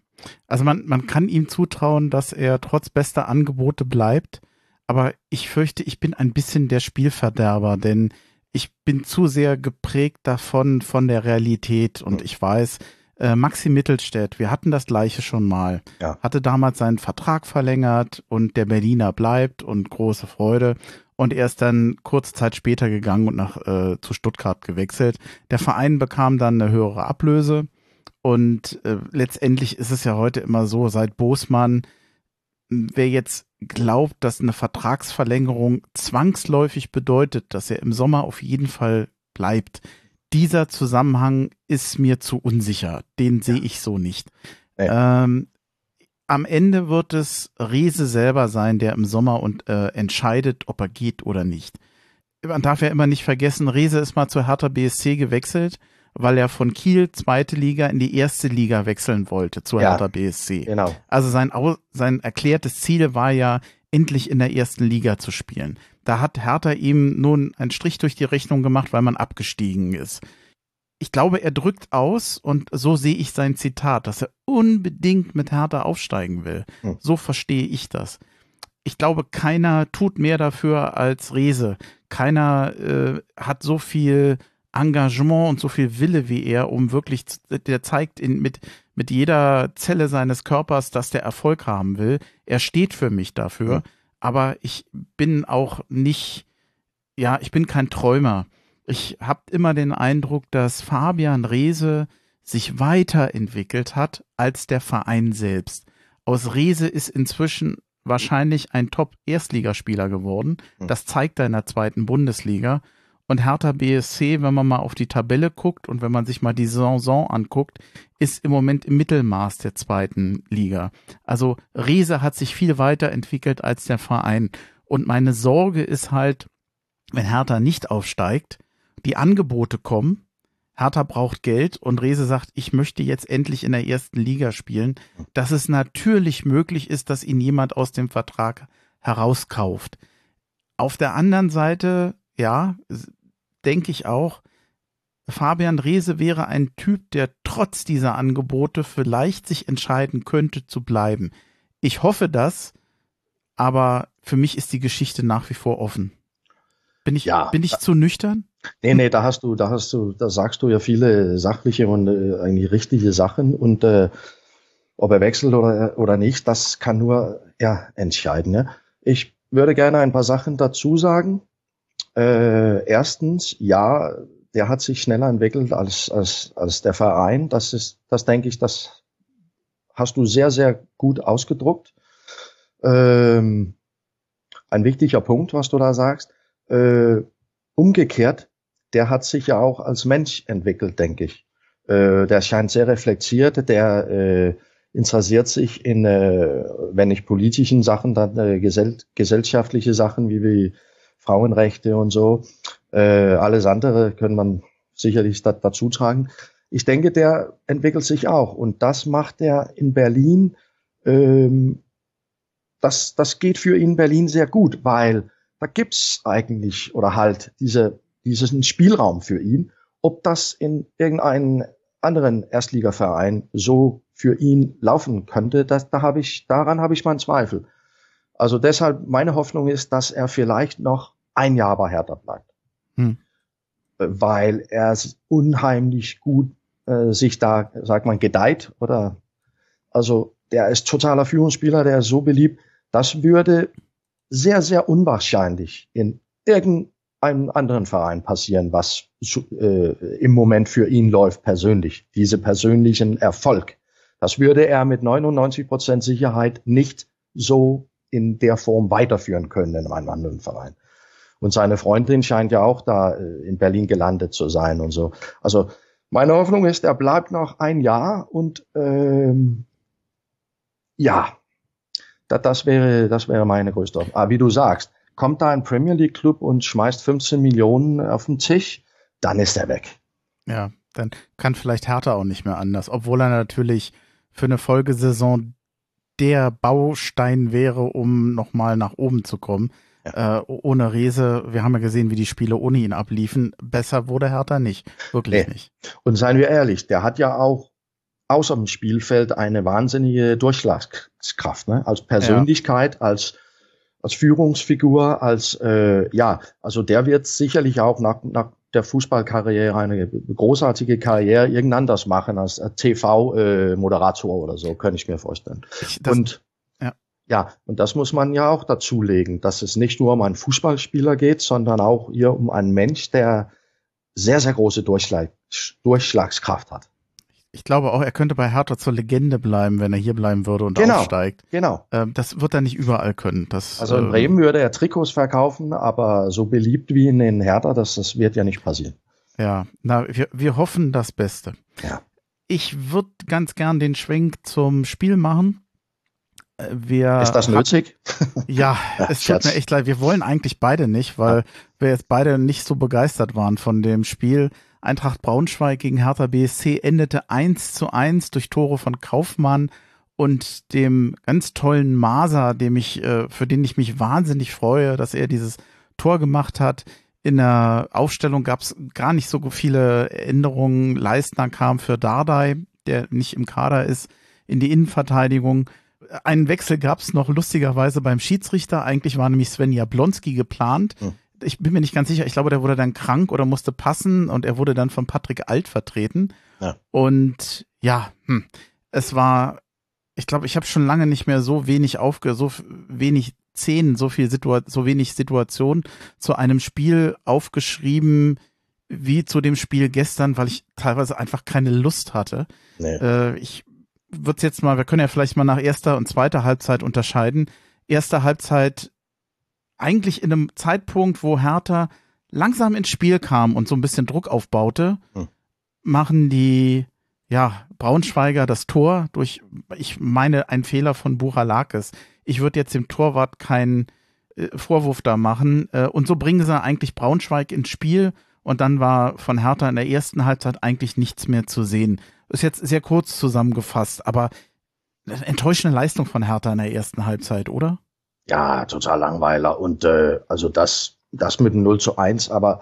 Also man, man kann ihm zutrauen, dass er trotz bester Angebote bleibt, aber ich fürchte, ich bin ein bisschen der Spielverderber, denn ich bin zu sehr geprägt davon, von der Realität und ich weiß, äh, Maxi Mittelstädt, wir hatten das gleiche schon mal, Ja. hatte damals seinen Vertrag verlängert und der Berliner bleibt und große Freude und er ist dann kurze Zeit später gegangen und nach äh, zu Stuttgart gewechselt. Der Verein bekam dann eine höhere Ablöse und äh, letztendlich ist es ja heute immer so, seit Bosmann, m, wer jetzt glaubt, dass eine Vertragsverlängerung zwangsläufig bedeutet, dass er im Sommer auf jeden Fall bleibt, dieser Zusammenhang ist mir zu unsicher. Den sehe ich so nicht. Ähm, am Ende wird es Rese selber sein, der im Sommer und äh, entscheidet, ob er geht oder nicht. Man darf ja immer nicht vergessen, Rese ist mal zu Hertha BSC gewechselt, weil er von Kiel zweite Liga in die erste Liga wechseln wollte, zu ja, Hertha BSC. Genau. Also sein, sein erklärtes Ziel war ja, endlich in der ersten Liga zu spielen. Da hat Hertha ihm nun einen Strich durch die Rechnung gemacht, weil man abgestiegen ist ich glaube, er drückt aus und so sehe ich sein Zitat, dass er unbedingt mit Hertha aufsteigen will. Hm. So verstehe ich das. Ich glaube, keiner tut mehr dafür als Rese. Keiner äh, hat so viel Engagement und so viel Wille wie er, um wirklich, der zeigt in, mit, mit jeder Zelle seines Körpers, dass der Erfolg haben will. Er steht für mich dafür. Hm. Aber ich bin auch nicht, ja, ich bin kein Träumer ich habe immer den Eindruck, dass Fabian Reese sich weiterentwickelt hat als der Verein selbst. Aus Reese ist inzwischen wahrscheinlich ein Top-Erstligaspieler geworden. Hm. Das zeigt er in der zweiten Bundesliga. Und Hertha BSC, wenn man mal auf die Tabelle guckt und wenn man sich mal die Saison anguckt, ist im Moment im Mittelmaß der zweiten Liga. Also Reese hat sich viel weiterentwickelt als der Verein. Und meine Sorge ist halt, wenn Hertha nicht aufsteigt, die Angebote kommen. Hertha braucht Geld und Rese sagt, ich möchte jetzt endlich in der ersten Liga spielen, dass es natürlich möglich ist, dass ihn jemand aus dem Vertrag herauskauft. Auf der anderen Seite, ja, denke ich auch, Fabian Rehse wäre ein Typ, der trotz dieser Angebote vielleicht sich entscheiden könnte zu bleiben. Ich hoffe das, aber für mich ist die Geschichte nach wie vor offen. Bin ich, ja, bin ich zu nüchtern? Nee, nee, da hast du, da hast du, da sagst du ja viele sachliche und äh, eigentlich richtige Sachen und äh, ob er wechselt oder, oder nicht, das kann nur er entscheiden. Ja? Ich würde gerne ein paar Sachen dazu sagen. Äh, erstens, ja, der hat sich schneller entwickelt als, als, als der Verein. Das ist, das denke ich, das hast du sehr, sehr gut ausgedruckt. Ähm, ein wichtiger Punkt, was du da sagst. Äh, umgekehrt, der hat sich ja auch als Mensch entwickelt, denke ich. Äh, der scheint sehr reflektiert, der äh, interessiert sich in, äh, wenn nicht politischen Sachen, dann äh, gesell gesellschaftliche Sachen wie, wie Frauenrechte und so. Äh, alles andere können man sicherlich da, dazu tragen. Ich denke, der entwickelt sich auch und das macht er in Berlin. Ähm, das, das geht für ihn in Berlin sehr gut, weil da gibt's eigentlich oder halt diese, diesen Spielraum für ihn. Ob das in irgendeinem anderen Erstligaverein so für ihn laufen könnte, das, da habe ich, daran habe ich meinen Zweifel. Also deshalb, meine Hoffnung ist, dass er vielleicht noch ein Jahr bei Hertha bleibt. Hm. Weil er unheimlich gut äh, sich da, sagt man, gedeiht oder, also der ist totaler Führungsspieler, der ist so beliebt. Das würde sehr, sehr unwahrscheinlich in irgendeinem anderen Verein passieren, was äh, im Moment für ihn läuft persönlich. Diese persönlichen Erfolg. Das würde er mit 99 Prozent Sicherheit nicht so in der Form weiterführen können in einem anderen Verein. Und seine Freundin scheint ja auch da äh, in Berlin gelandet zu sein und so. Also meine Hoffnung ist, er bleibt noch ein Jahr und ähm, ja, das, das, wäre, das wäre meine größte Hoffnung. Aber wie du sagst, kommt da ein Premier League Club und schmeißt 15 Millionen auf den Tisch, dann ist er weg. Ja, dann kann vielleicht Hertha auch nicht mehr anders, obwohl er natürlich für eine Folgesaison der Baustein wäre, um nochmal nach oben zu kommen. Ja. Äh, ohne Rese, wir haben ja gesehen, wie die Spiele ohne ihn abliefen. Besser wurde Hertha nicht. Wirklich nee. nicht. Und seien wir ehrlich, der hat ja auch außer dem Spielfeld eine wahnsinnige Durchschlagskraft, ne? als Persönlichkeit, ja. als als Führungsfigur, als äh, ja, also der wird sicherlich auch nach, nach der Fußballkarriere eine großartige Karriere irgend anders machen als TV-Moderator äh, oder so, könnte ich mir vorstellen. Ich, das, und ja. ja, und das muss man ja auch dazulegen, dass es nicht nur um einen Fußballspieler geht, sondern auch hier um einen Mensch, der sehr, sehr große Durchschlag, Durchschlagskraft hat ich glaube auch, er könnte bei Hertha zur Legende bleiben, wenn er hier bleiben würde und genau, aufsteigt. Genau. Ähm, das wird er nicht überall können. Das, also in ähm, Bremen würde er Trikots verkaufen, aber so beliebt wie in den Hertha, das, das wird ja nicht passieren. Ja, na, wir, wir hoffen das Beste. Ja. Ich würde ganz gern den Schwenk zum Spiel machen. Äh, Wir Ist das nötig? [laughs] Ja, [laughs] Ja, es tut mir echt leid. Wir wollen eigentlich beide nicht, weil wir jetzt beide nicht so begeistert waren von dem Spiel. Eintracht Braunschweig gegen Hertha BSC endete 1 zu 1 durch Tore von Kaufmann und dem ganz tollen Maser, dem ich, äh, für den ich mich wahnsinnig freue, dass er dieses Tor gemacht hat. In der Aufstellung gab es gar nicht so viele Änderungen. Leistner kam für Dardai, der nicht im Kader ist, in die Innenverteidigung. Einen Wechsel gab es noch lustigerweise beim Schiedsrichter. Eigentlich war nämlich Sven Jablonski geplant. Hm. Ich bin mir nicht ganz sicher. Ich glaube, der wurde dann krank oder musste passen und er wurde dann von Patrick Alt vertreten. Ja. Und ja, hm, es war, ich glaube, ich habe schon lange nicht mehr so wenig aufge, so wenig Szenen, so viel Situa so wenig Situation zu einem Spiel aufgeschrieben wie zu dem Spiel gestern, weil ich teilweise einfach keine Lust hatte. Nee. Äh, ich würde jetzt mal, wir können ja vielleicht mal nach erster und zweiter Halbzeit unterscheiden. Erste Halbzeit eigentlich in einem Zeitpunkt, wo Hertha langsam ins Spiel kam und so ein bisschen Druck aufbaute, Hm. machen die ja Braunschweiger das Tor durch, ich meine, ein Fehler von Buchalakis. Ich würde jetzt dem Torwart keinen äh, Vorwurf da machen. Äh, und so bringen sie eigentlich Braunschweig ins Spiel und dann war von Hertha in der ersten Halbzeit eigentlich nichts mehr zu sehen. Ist jetzt sehr kurz zusammengefasst, aber eine enttäuschende Leistung von Hertha in der ersten Halbzeit, oder? Ja, total Langweiler. Und äh, also das, das mit dem 0 zu 1, aber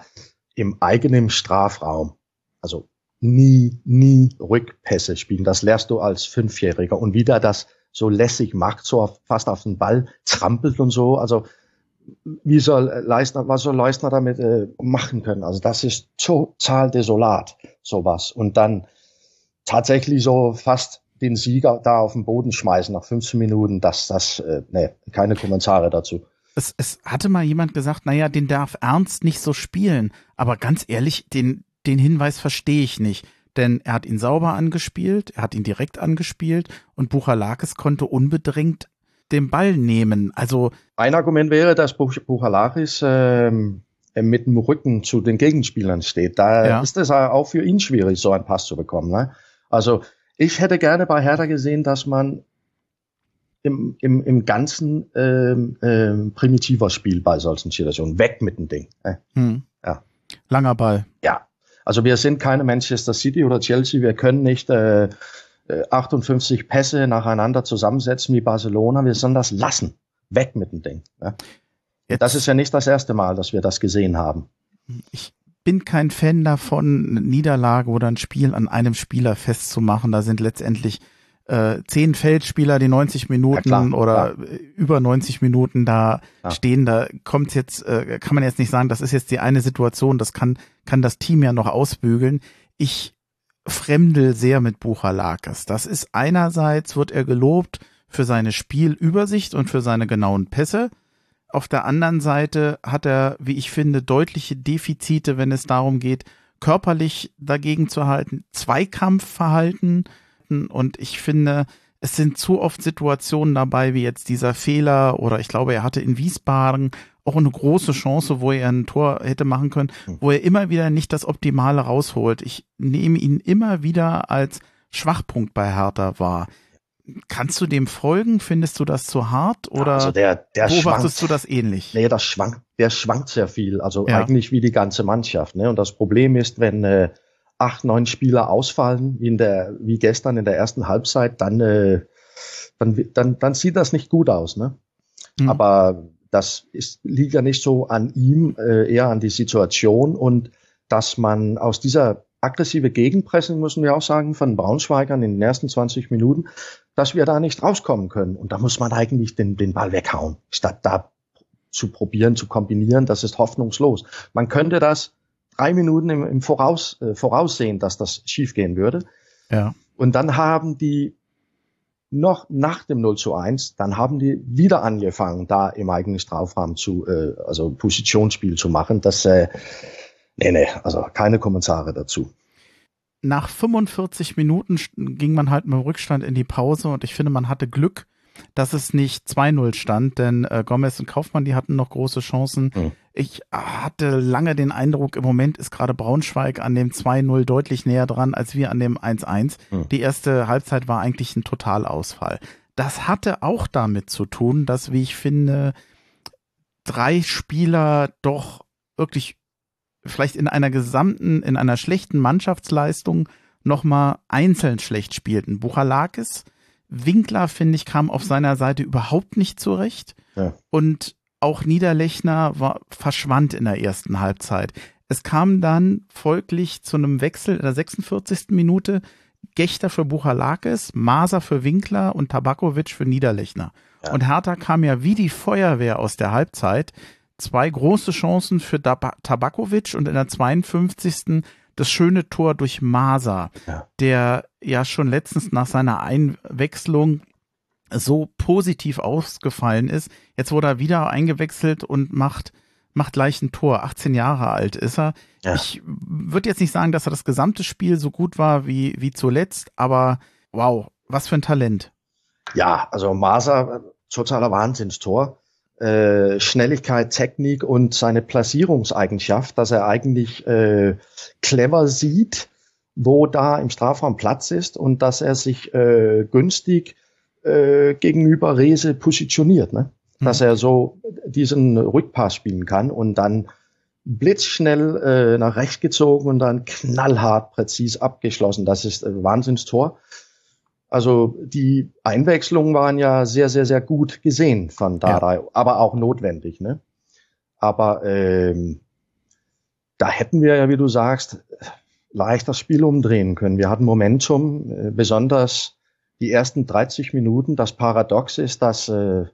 im eigenen Strafraum. Also nie, nie Rückpässe spielen. Das lernst du als Fünfjähriger. Und wie der das so lässig macht, so fast auf den Ball trampelt und so. Also wie soll Leistner, was soll Leistner damit äh, machen können? Also das ist total desolat, sowas. Und dann tatsächlich so fast den Sieger da auf den Boden schmeißen nach 15 Minuten, das, das, äh, nee, keine Kommentare dazu. Es, es hatte mal jemand gesagt, naja, den darf Ernst nicht so spielen. Aber ganz ehrlich, den, den Hinweis verstehe ich nicht. Denn er hat ihn sauber angespielt, er hat ihn direkt angespielt und Buchalakis konnte unbedingt den Ball nehmen. Also, Ein Argument wäre, dass Buch Buchalaris ähm, mit dem Rücken zu den Gegenspielern steht. Da Ja. ist es auch für ihn schwierig, so einen Pass zu bekommen. Ne? Also ich hätte gerne bei Hertha gesehen, dass man im, im, im Ganzen ähm, ähm, primitiver spielt bei solchen Situationen. Weg mit dem Ding. Ne? hm, Ja. langer Ball. Ja, also wir sind keine Manchester City oder Chelsea. Wir können nicht äh, äh, 58 Pässe nacheinander zusammensetzen wie Barcelona. Wir sollen das lassen. Weg mit dem Ding. Ja? Jetzt, Das ist ja nicht das erste Mal, dass wir das gesehen haben. ich bin kein Fan davon, eine Niederlage oder ein Spiel an einem Spieler festzumachen. Da sind letztendlich äh, zehn Feldspieler, die 90 Minuten klar, oder äh, über 90 Minuten da Ja. stehen. Da kommt jetzt, äh, kann man jetzt nicht sagen, das ist jetzt die eine Situation, das kann, kann das Team ja noch ausbügeln. Ich fremdel sehr mit Buchalakis. Das ist einerseits wird er gelobt für seine Spielübersicht und für seine genauen Pässe. Auf der anderen Seite hat er, wie ich finde, deutliche Defizite, wenn es darum geht, körperlich dagegen zu halten, Zweikampfverhalten. Und ich finde, es sind zu oft Situationen dabei, wie jetzt dieser Fehler oder ich glaube, er hatte in Wiesbaden auch eine große Chance, wo er ein Tor hätte machen können, wo er immer wieder nicht das Optimale rausholt. Ich nehme ihn immer wieder als Schwachpunkt bei Hertha wahr. Kannst du dem folgen? Findest du das zu hart oder also der, der beobachtest schwankt. du das ähnlich? Nee, das schwankt, der schwankt sehr viel. Also Ja. eigentlich wie die ganze Mannschaft. Ne? Und das Problem ist, wenn äh, acht, neun Spieler ausfallen, wie, in der, wie gestern in der ersten Halbzeit, dann, äh, dann, dann, dann sieht das nicht gut aus. Ne? Hm. Aber das ist, liegt ja nicht so an ihm, äh, eher an die Situation und dass man aus dieser aggressive Gegenpressing, müssen wir auch sagen, von Braunschweigern in den ersten 20 Minuten, dass wir da nicht rauskommen können. Und da muss man eigentlich den, den Ball weghauen, statt da zu probieren, zu kombinieren. Das ist hoffnungslos. Man könnte das drei Minuten im, im Voraus, äh, voraussehen, dass das schiefgehen würde. Ja. Und dann haben die noch nach dem 0 zu 1, dann haben die wieder angefangen, da im eigenen Strafraum zu, äh, also Positionsspiel zu machen. Das, äh, nee, nee, also keine Kommentare dazu. Nach 45 Minuten ging man halt mit dem Rückstand in die Pause und ich finde, man hatte Glück, dass es nicht 2-0 stand, denn äh, Gomez und Kaufmann, die hatten noch große Chancen. Mhm. Ich hatte lange den Eindruck, im Moment ist gerade Braunschweig an dem 2-0 deutlich näher dran als wir an dem 1-1. Mhm. Die erste Halbzeit war eigentlich ein Totalausfall. Das hatte auch damit zu tun, dass, wie ich finde, drei Spieler doch wirklich vielleicht in einer gesamten, in einer schlechten Mannschaftsleistung nochmal einzeln schlecht spielten. Buchalakis, Winkler, finde ich, kam auf seiner Seite überhaupt nicht zurecht. Ja. Und auch Niederlechner war, verschwand in der ersten Halbzeit. Es kam dann folglich zu einem Wechsel in der 46. Minute. Gechter für Buchalakis, Maser für Winkler und Tabakovic für Niederlechner. Ja. Und Hertha kam ja wie die Feuerwehr aus der Halbzeit. Zwei große Chancen für Tabakovic und in der 52. das schöne Tor durch Maser, ja. der ja schon letztens nach seiner Einwechslung so positiv ausgefallen ist. Jetzt wurde er wieder eingewechselt und macht, macht gleich ein Tor. 18 Jahre alt ist er. Ja. Ich würde jetzt nicht sagen, dass er das gesamte Spiel so gut war wie, wie zuletzt, aber wow, was für ein Talent. Ja, also Maser, totaler Wahnsinnstor. Äh, Schnelligkeit, Technik und seine Platzierungseigenschaft, dass er eigentlich äh, clever sieht, wo da im Strafraum Platz ist und dass er sich äh, günstig äh, gegenüber Rese positioniert, ne? Mhm. dass er so diesen Rückpass spielen kann und dann blitzschnell äh, nach rechts gezogen und dann knallhart präzis abgeschlossen. Das ist ein Wahnsinnstor. Also die Einwechslungen waren ja sehr, sehr, sehr gut gesehen von Dardai, ja. aber auch notwendig. Ne? Aber ähm, da hätten wir ja, wie du sagst, leicht das Spiel umdrehen können. Wir hatten Momentum, äh, besonders die ersten 30 Minuten. Das Paradox ist, dass äh,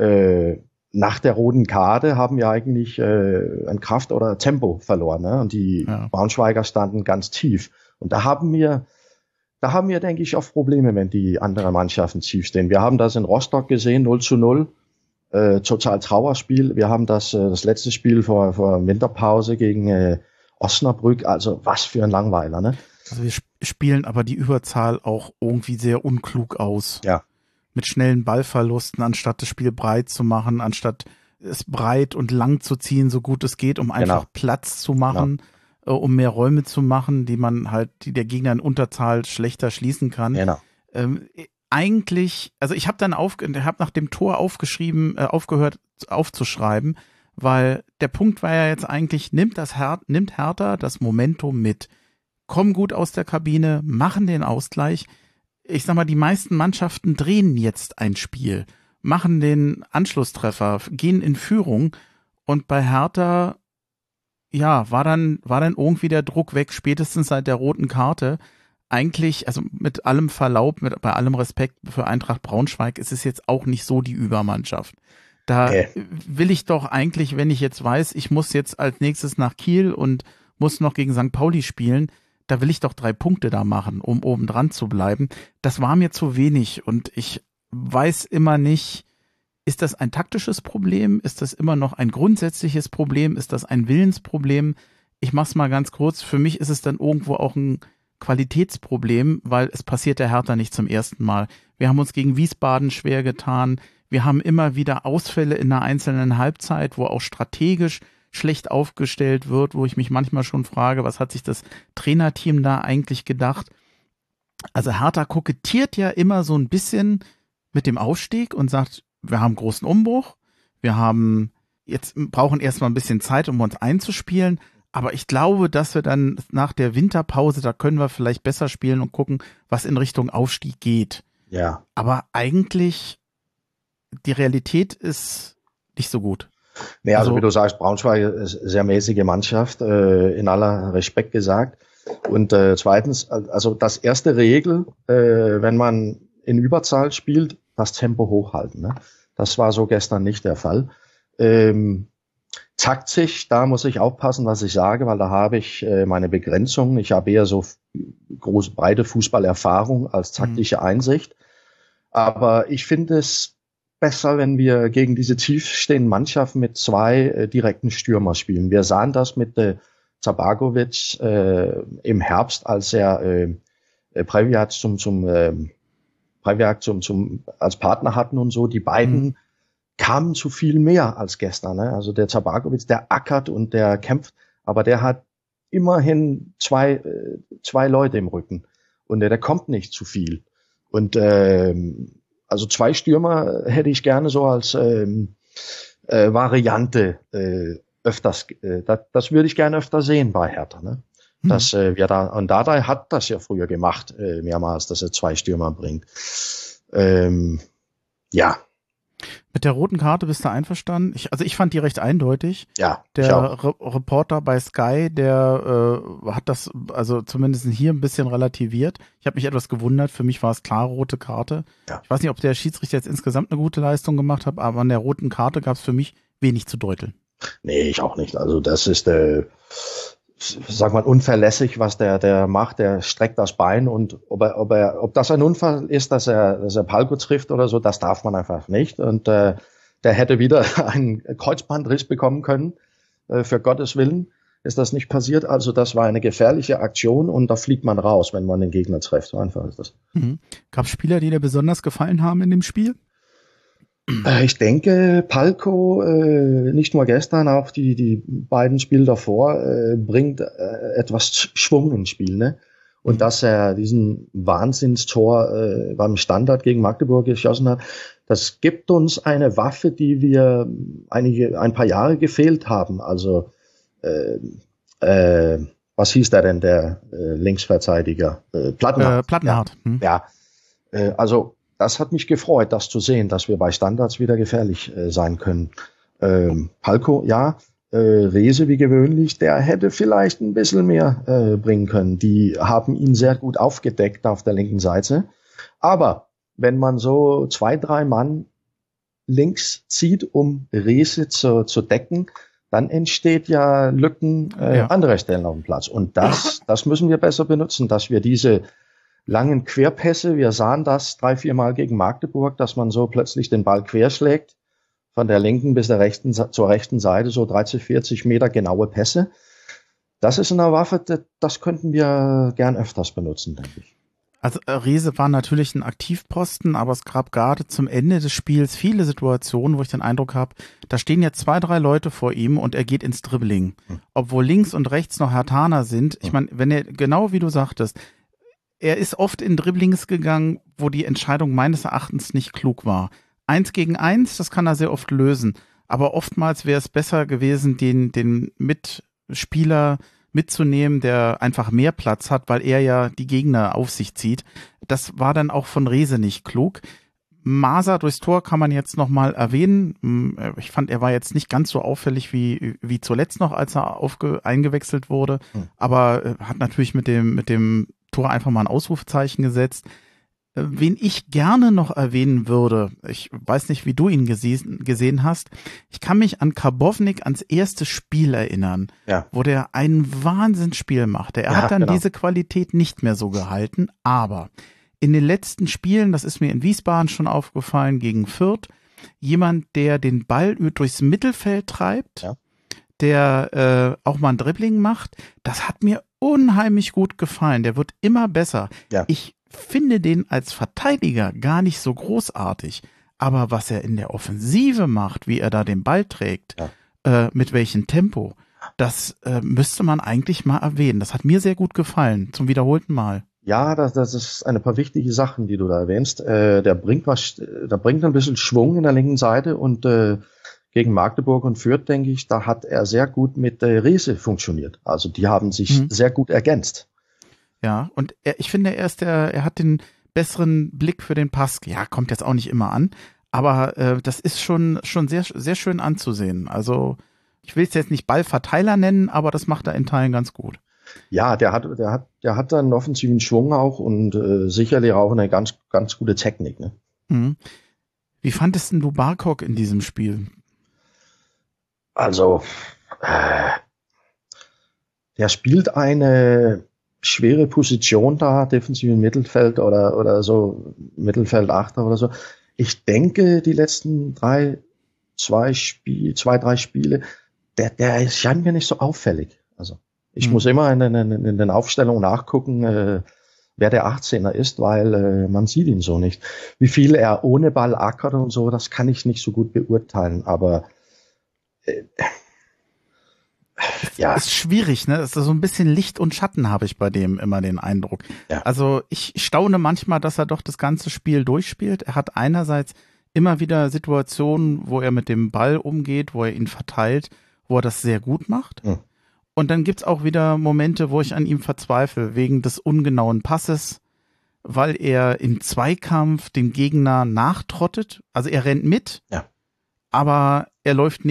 äh, nach der roten Karte haben wir eigentlich äh, an Kraft oder Tempo verloren. Ne? Und die ja. Braunschweiger standen ganz tief. Und da haben wir, da haben wir, denke ich, oft Probleme, wenn die anderen Mannschaften tief stehen. Wir haben das in Rostock gesehen, 0 zu 0. Äh, total Trauerspiel. Wir haben das, äh, das letzte Spiel vor, vor Winterpause gegen äh, Osnabrück. Also was für ein Langweiler, ne? Also wir spielen aber die Überzahl auch irgendwie sehr unklug aus. Ja mit schnellen Ballverlusten, anstatt das Spiel breit zu machen, anstatt es breit und lang zu ziehen, so gut es geht, um einfach genau. Platz zu machen, genau. Äh, um mehr Räume zu machen, die man halt, die der Gegner in Unterzahl schlechter schließen kann. Genau. Ähm, eigentlich, also ich habe dann auf, habe nach dem Tor aufgeschrieben, äh, aufgehört aufzuschreiben, weil der Punkt war ja jetzt eigentlich, nimmt das Her nimmt Hertha das Momentum mit, komm gut aus der Kabine, machen den Ausgleich ich sag mal, die meisten Mannschaften drehen jetzt ein Spiel, machen den Anschlusstreffer, gehen in Führung und bei Hertha, ja, war dann, war dann irgendwie der Druck weg, spätestens seit der roten Karte. Eigentlich, also mit allem Verlaub, mit, bei allem Respekt für Eintracht Braunschweig, ist es jetzt auch nicht so die Übermannschaft. Da äh. will ich doch eigentlich, wenn ich jetzt weiß, ich muss jetzt als nächstes nach Kiel und muss noch gegen St. Pauli spielen, da will ich doch drei Punkte da machen, um oben dran zu bleiben. Das war mir zu wenig und ich weiß immer nicht, ist das ein taktisches Problem? Ist das immer noch ein grundsätzliches Problem? Ist das ein Willensproblem? Ich mach's mal ganz kurz. Für mich ist es dann irgendwo auch ein Qualitätsproblem, weil es passiert der Hertha nicht zum ersten Mal. Wir haben uns gegen Wiesbaden schwer getan. Wir haben immer wieder Ausfälle in einer einzelnen Halbzeit, wo auch strategisch schlecht aufgestellt wird, wo ich mich manchmal schon frage, was hat sich das Trainerteam da eigentlich gedacht? Also Hertha kokettiert ja immer so ein bisschen mit dem Aufstieg und sagt, wir haben großen Umbruch, wir haben jetzt brauchen erstmal ein bisschen Zeit, um uns einzuspielen, aber ich glaube, dass wir dann nach der Winterpause, da können wir vielleicht besser spielen und gucken, was in Richtung Aufstieg geht. Ja. Aber eigentlich die Realität ist nicht so gut. Nee, also, also wie du sagst, Braunschweig ist eine sehr mäßige Mannschaft, äh, in aller Respekt gesagt. Und äh, zweitens, also das erste Regel, äh, wenn man in Überzahl spielt, das Tempo hochhalten. Ne? Das war so gestern nicht der Fall. Ähm, taktisch, da muss ich aufpassen, was ich sage, weil da habe ich äh, meine Begrenzung. Ich habe eher so große, breite Fußballerfahrung als taktische mhm. Einsicht. Aber ich finde es besser, wenn wir gegen diese tiefstehenden Mannschaften mit zwei äh, direkten Stürmer spielen. Wir sahen das mit äh, Zabagovic äh, im Herbst, als er äh, äh Previat zum, zum Freiwerk zum, zum, als Partner hatten und so, die beiden mhm. kamen zu viel mehr als gestern. Ne? Also der Zabarkowitz, der ackert und der kämpft, aber der hat immerhin zwei, äh, zwei Leute im Rücken und der, der kommt nicht zu viel. Und ähm, also zwei Stürmer hätte ich gerne so als ähm, äh, Variante äh, öfters, äh, das, das würde ich gerne öfter sehen bei Hertha. Ne? Hm. Dass äh, wir da, und Dada hat das ja früher gemacht, äh, mehrmals, dass er zwei Stürmer bringt. Ähm, ja, mit der roten Karte bist du einverstanden? Ich, also ich fand die recht eindeutig. Ja. Der Re Reporter bei Sky, der äh, hat das also zumindest hier ein bisschen relativiert. Ich habe mich etwas gewundert. Für mich war es klar rote Karte. Ja. Ich weiß nicht, ob der Schiedsrichter jetzt insgesamt eine gute Leistung gemacht hat, aber an der roten Karte gab es für mich wenig zu deuteln. Nee, ich auch nicht. Also das ist der, sag mal, unverlässig, was der, der macht. Der streckt das Bein und ob er, ob er, ob das ein Unfall ist, dass er, dass er Palko trifft oder so, das darf man einfach nicht. Und äh, der hätte wieder [laughs] einen Kreuzbandriss bekommen können. Äh, für Gottes Willen ist das nicht passiert. Also das war eine gefährliche Aktion und da fliegt man raus, wenn man den Gegner trifft. So einfach ist das. Mhm. Gab es Spieler, die dir besonders gefallen haben in dem Spiel? Äh, ich denke, Palko, äh, nicht nur gestern, auch die, die beiden Spiele davor, äh, bringt äh, etwas Schwung ins Spiel. Ne? Und mhm. dass er diesen Wahnsinnstor äh, beim Standard gegen Magdeburg geschossen hat, das gibt uns eine Waffe, die wir einige, ein paar Jahre gefehlt haben. Also, äh, äh, was hieß da denn, der äh, Linksverteidiger? Äh, Plattenhardt. Plattenhardt. Ja, hm. ja. Also das hat mich gefreut, das zu sehen, dass wir bei Standards wieder gefährlich äh, sein können. Ähm, Palko, ja, äh, Rese wie gewöhnlich, der hätte vielleicht ein bisschen mehr äh, bringen können. Die haben ihn sehr gut aufgedeckt auf der linken Seite. Aber wenn man so zwei, drei Mann links zieht, um Rese zu, zu decken, dann entsteht ja Lücken äh, ja. anderer Stellen auf dem Platz. Und das, das müssen wir besser benutzen, dass wir diese langen Querpässe. Wir sahen das drei, vier Mal gegen Magdeburg, dass man so plötzlich den Ball querschlägt, von der linken bis der rechten, zur rechten Seite, so 30, 40 Meter genaue Pässe. Das ist eine Waffe, das könnten wir gern öfters benutzen, denke ich. Also äh, Riese war natürlich ein Aktivposten, aber es gab gerade zum Ende des Spiels viele Situationen, wo ich den Eindruck habe, da stehen jetzt zwei, drei Leute vor ihm und er geht ins Dribbling. Hm. Obwohl links und rechts noch Hartaner sind. Ich hm. meine, wenn er, genau wie du sagtest, er ist oft in Dribblings gegangen, wo die Entscheidung meines Erachtens nicht klug war. Eins gegen eins, das kann er sehr oft lösen. Aber oftmals wäre es besser gewesen, den, den Mitspieler mitzunehmen, der einfach mehr Platz hat, weil er ja die Gegner auf sich zieht. Das war dann auch von Rese nicht klug. Maser durchs Tor kann man jetzt nochmal erwähnen. Hm, ich fand, er war jetzt nicht ganz so auffällig wie, wie zuletzt noch, als er aufge, eingewechselt wurde, hm. aber äh, hat natürlich mit dem, mit dem Tor einfach mal ein Ausrufezeichen gesetzt. Äh, wen ich gerne noch erwähnen würde, ich weiß nicht, wie du ihn gesehen, gesehen hast, ich kann mich an Karbovnik ans erste Spiel erinnern, ja. wo der ein Wahnsinnsspiel machte. Er ja, hat dann genau. diese Qualität nicht mehr so gehalten, aber in den letzten Spielen, das ist mir in Wiesbaden schon aufgefallen, gegen Fürth, jemand, der den Ball durchs Mittelfeld treibt, ja. der äh, auch mal ein Dribbling macht, das hat mir unheimlich gut gefallen. Der wird immer besser. Ja. Ich finde den als Verteidiger gar nicht so großartig. Aber was er in der Offensive macht, wie er da den Ball trägt, ja. äh, mit welchem Tempo, das äh, müsste man eigentlich mal erwähnen. Das hat mir sehr gut gefallen, zum wiederholten Mal. Ja, das, das ist eine paar wichtige Sachen, die du da erwähnst. Äh, der bringt was, der bringt ein bisschen Schwung in der linken Seite und äh, gegen Magdeburg und Fürth, denke ich, da hat er sehr gut mit der Riese funktioniert. Also die haben sich mhm. sehr gut ergänzt. Ja, und er, ich finde, er ist der, er hat den besseren Blick für den Pass. Ja, kommt jetzt auch nicht immer an, aber äh, das ist schon schon sehr sehr schön anzusehen. Also ich will es jetzt nicht Ballverteiler nennen, aber das macht er in Teilen ganz gut. Ja, der hat der hat der hat einen offensiven Schwung auch und äh, sicherlich auch eine ganz ganz gute Technik. Ne? Mhm. Wie fandest du Barkok in diesem Spiel? Also, äh, der spielt eine schwere Position da, defensiv im Mittelfeld oder, oder so, Mittelfeld Achter oder so. Ich denke, die letzten drei, zwei Spiele, zwei, drei Spiele, der, der scheint mir nicht so auffällig. Also, ich hm. muss immer in, in, in, den Aufstellungen nachgucken, äh, wer der 18er ist, weil äh, man sieht ihn so nicht. Wie viel er ohne Ball ackert und so, das kann ich nicht so gut beurteilen, aber [laughs] ja. Ist schwierig, ne? Es ist so ein bisschen Licht und Schatten, habe ich bei dem immer den Eindruck. Ja. Also ich staune manchmal, dass er doch das ganze Spiel durchspielt. Er hat einerseits immer wieder Situationen, wo er mit dem Ball umgeht, wo er ihn verteilt, wo er das sehr gut macht. Mhm. Und dann gibt's auch wieder Momente, wo ich an ihm verzweifle, wegen des ungenauen Passes, weil er im Zweikampf dem Gegner nachtrottet. Also er rennt mit, ja. aber er läuft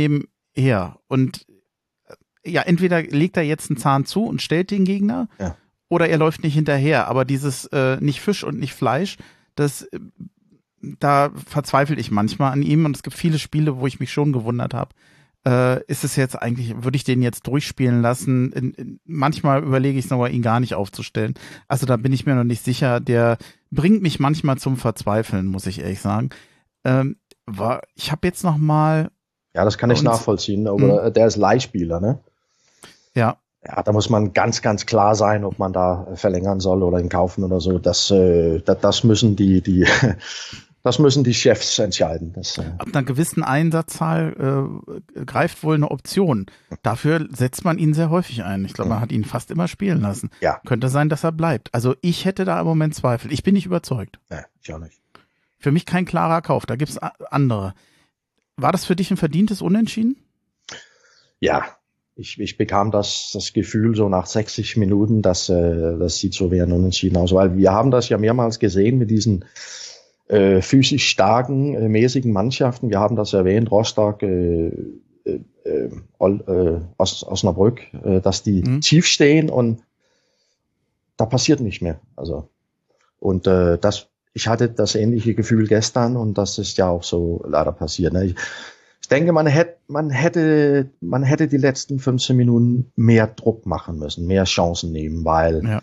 nebenher. Und äh, ja, entweder legt er jetzt einen Zahn zu und stellt den Gegner, ja. oder er läuft nicht hinterher. Aber dieses äh, nicht Fisch und nicht Fleisch, das äh, da verzweifle ich manchmal an ihm und es gibt viele Spiele, wo ich mich schon gewundert habe, äh, ist es jetzt eigentlich, würde ich den jetzt durchspielen lassen? In, in, manchmal überlege ich es aber, ihn gar nicht aufzustellen. Also da bin ich mir noch nicht sicher. Der bringt mich manchmal zum Verzweifeln, muss ich ehrlich sagen. Ähm, war, ich habe jetzt noch mal. Ja, das kann ich nachvollziehen, aber mh. der ist Leihspieler, ne? Ja. Ja, da muss man ganz, ganz klar sein, ob man da verlängern soll oder ihn kaufen oder so. Das, äh, das, das müssen die, die [laughs] Das müssen die Chefs entscheiden. Das, äh Ab einer gewissen Einsatzzahl äh, greift wohl eine Option. Dafür setzt man ihn sehr häufig ein. Ich glaube, man hat ihn fast immer spielen lassen. Ja. Könnte sein, dass er bleibt. Also ich hätte da im Moment Zweifel. Ich bin nicht überzeugt. Nee, ich auch nicht. Für mich kein klarer Kauf. Da gibt es andere. War das für dich ein verdientes Unentschieden? Ja, ich, ich bekam das, das Gefühl so nach 60 Minuten, dass äh, das sieht so wie ein Unentschieden aus, weil wir haben das ja mehrmals gesehen mit diesen äh, physisch starken, äh, mäßigen Mannschaften. Wir haben das erwähnt, Rostock, äh, äh, äh, äh Os Osnabrück, äh, dass die mhm. tief stehen und da passiert nicht mehr. Also und äh, das, ich hatte das ähnliche Gefühl gestern und das ist ja auch so leider passiert. Ne? Ich, ich denke, man hätte, man hätte, man hätte die letzten 15 Minuten mehr Druck machen müssen, mehr Chancen nehmen, weil ja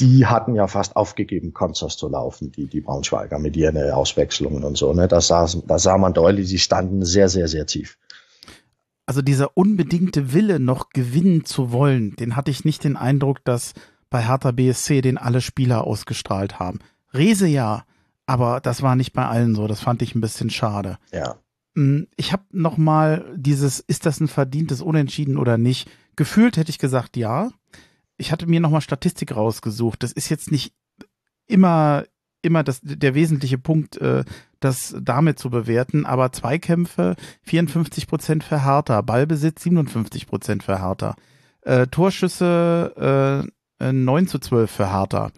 die hatten ja fast aufgegeben, Konzers zu laufen, die, die Braunschweiger mit ihren Auswechslungen und so. Ne? Da, sah, da sah man deutlich, sie standen sehr, sehr, sehr tief. Also dieser unbedingte Wille, noch gewinnen zu wollen, den hatte ich nicht den Eindruck, dass bei Hertha BSC den alle Spieler ausgestrahlt haben. Rese ja, aber das war nicht bei allen so. Das fand ich ein bisschen schade. Ja. Hm, ich habe noch mal dieses, ist das ein verdientes Unentschieden oder nicht? Gefühlt hätte ich gesagt, ja ich hatte mir nochmal Statistik rausgesucht. Das ist jetzt nicht immer, immer das, der wesentliche Punkt, äh, das damit zu bewerten, aber Zweikämpfe 54 Prozent für Hertha, Ballbesitz 57 Prozent für Hertha, äh, Torschüsse äh, 9 zu 12 für Hertha.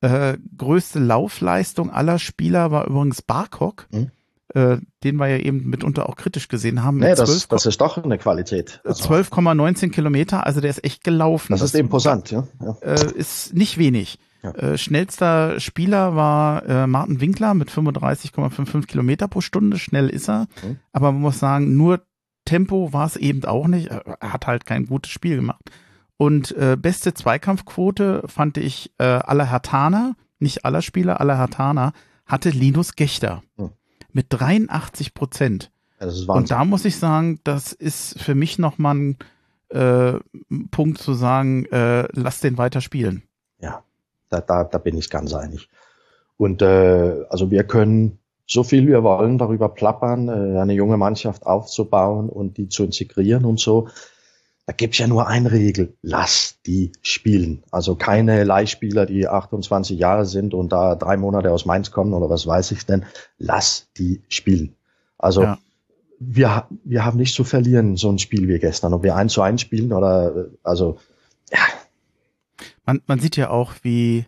Äh, größte Laufleistung aller Spieler war übrigens Barkok. Mhm äh, den wir ja eben mitunter auch kritisch gesehen haben. Nee, das, das ist doch eine Qualität. 12,19 also Kilometer, also der ist echt gelaufen. Das, das ist imposant, ja. ja. Äh, ist nicht wenig. Ja. Schnellster Spieler war Martin Winkler mit 35,55 Kilometer pro Stunde. Schnell ist er. Mhm. Aber man muss sagen, nur Tempo war es eben auch nicht. Er hat halt kein gutes Spiel gemacht. Und äh, beste Zweikampfquote fand ich äh, aller Hertaner, nicht aller Spieler, aller Hertaner, hatte Linus Gechter. Mhm mit 83 Prozent. Und da muss ich sagen, das ist für mich nochmal ein äh, Punkt zu sagen, äh, lass den weiter spielen. Ja, da, da, da bin ich ganz einig. Und äh, also wir können so viel wir wollen darüber plappern, äh, eine junge Mannschaft aufzubauen und die zu integrieren und so. Da gibt's ja nur eine Regel. Lass die spielen. Also keine Leihspieler, die 28 Jahre sind und da drei Monate aus Mainz kommen oder was weiß ich denn. Lass die spielen. Also ja. wir, wir haben nicht zu verlieren, so ein Spiel wie gestern. Ob wir eins zu eins spielen oder, also, ja. Man, man sieht ja auch, wie,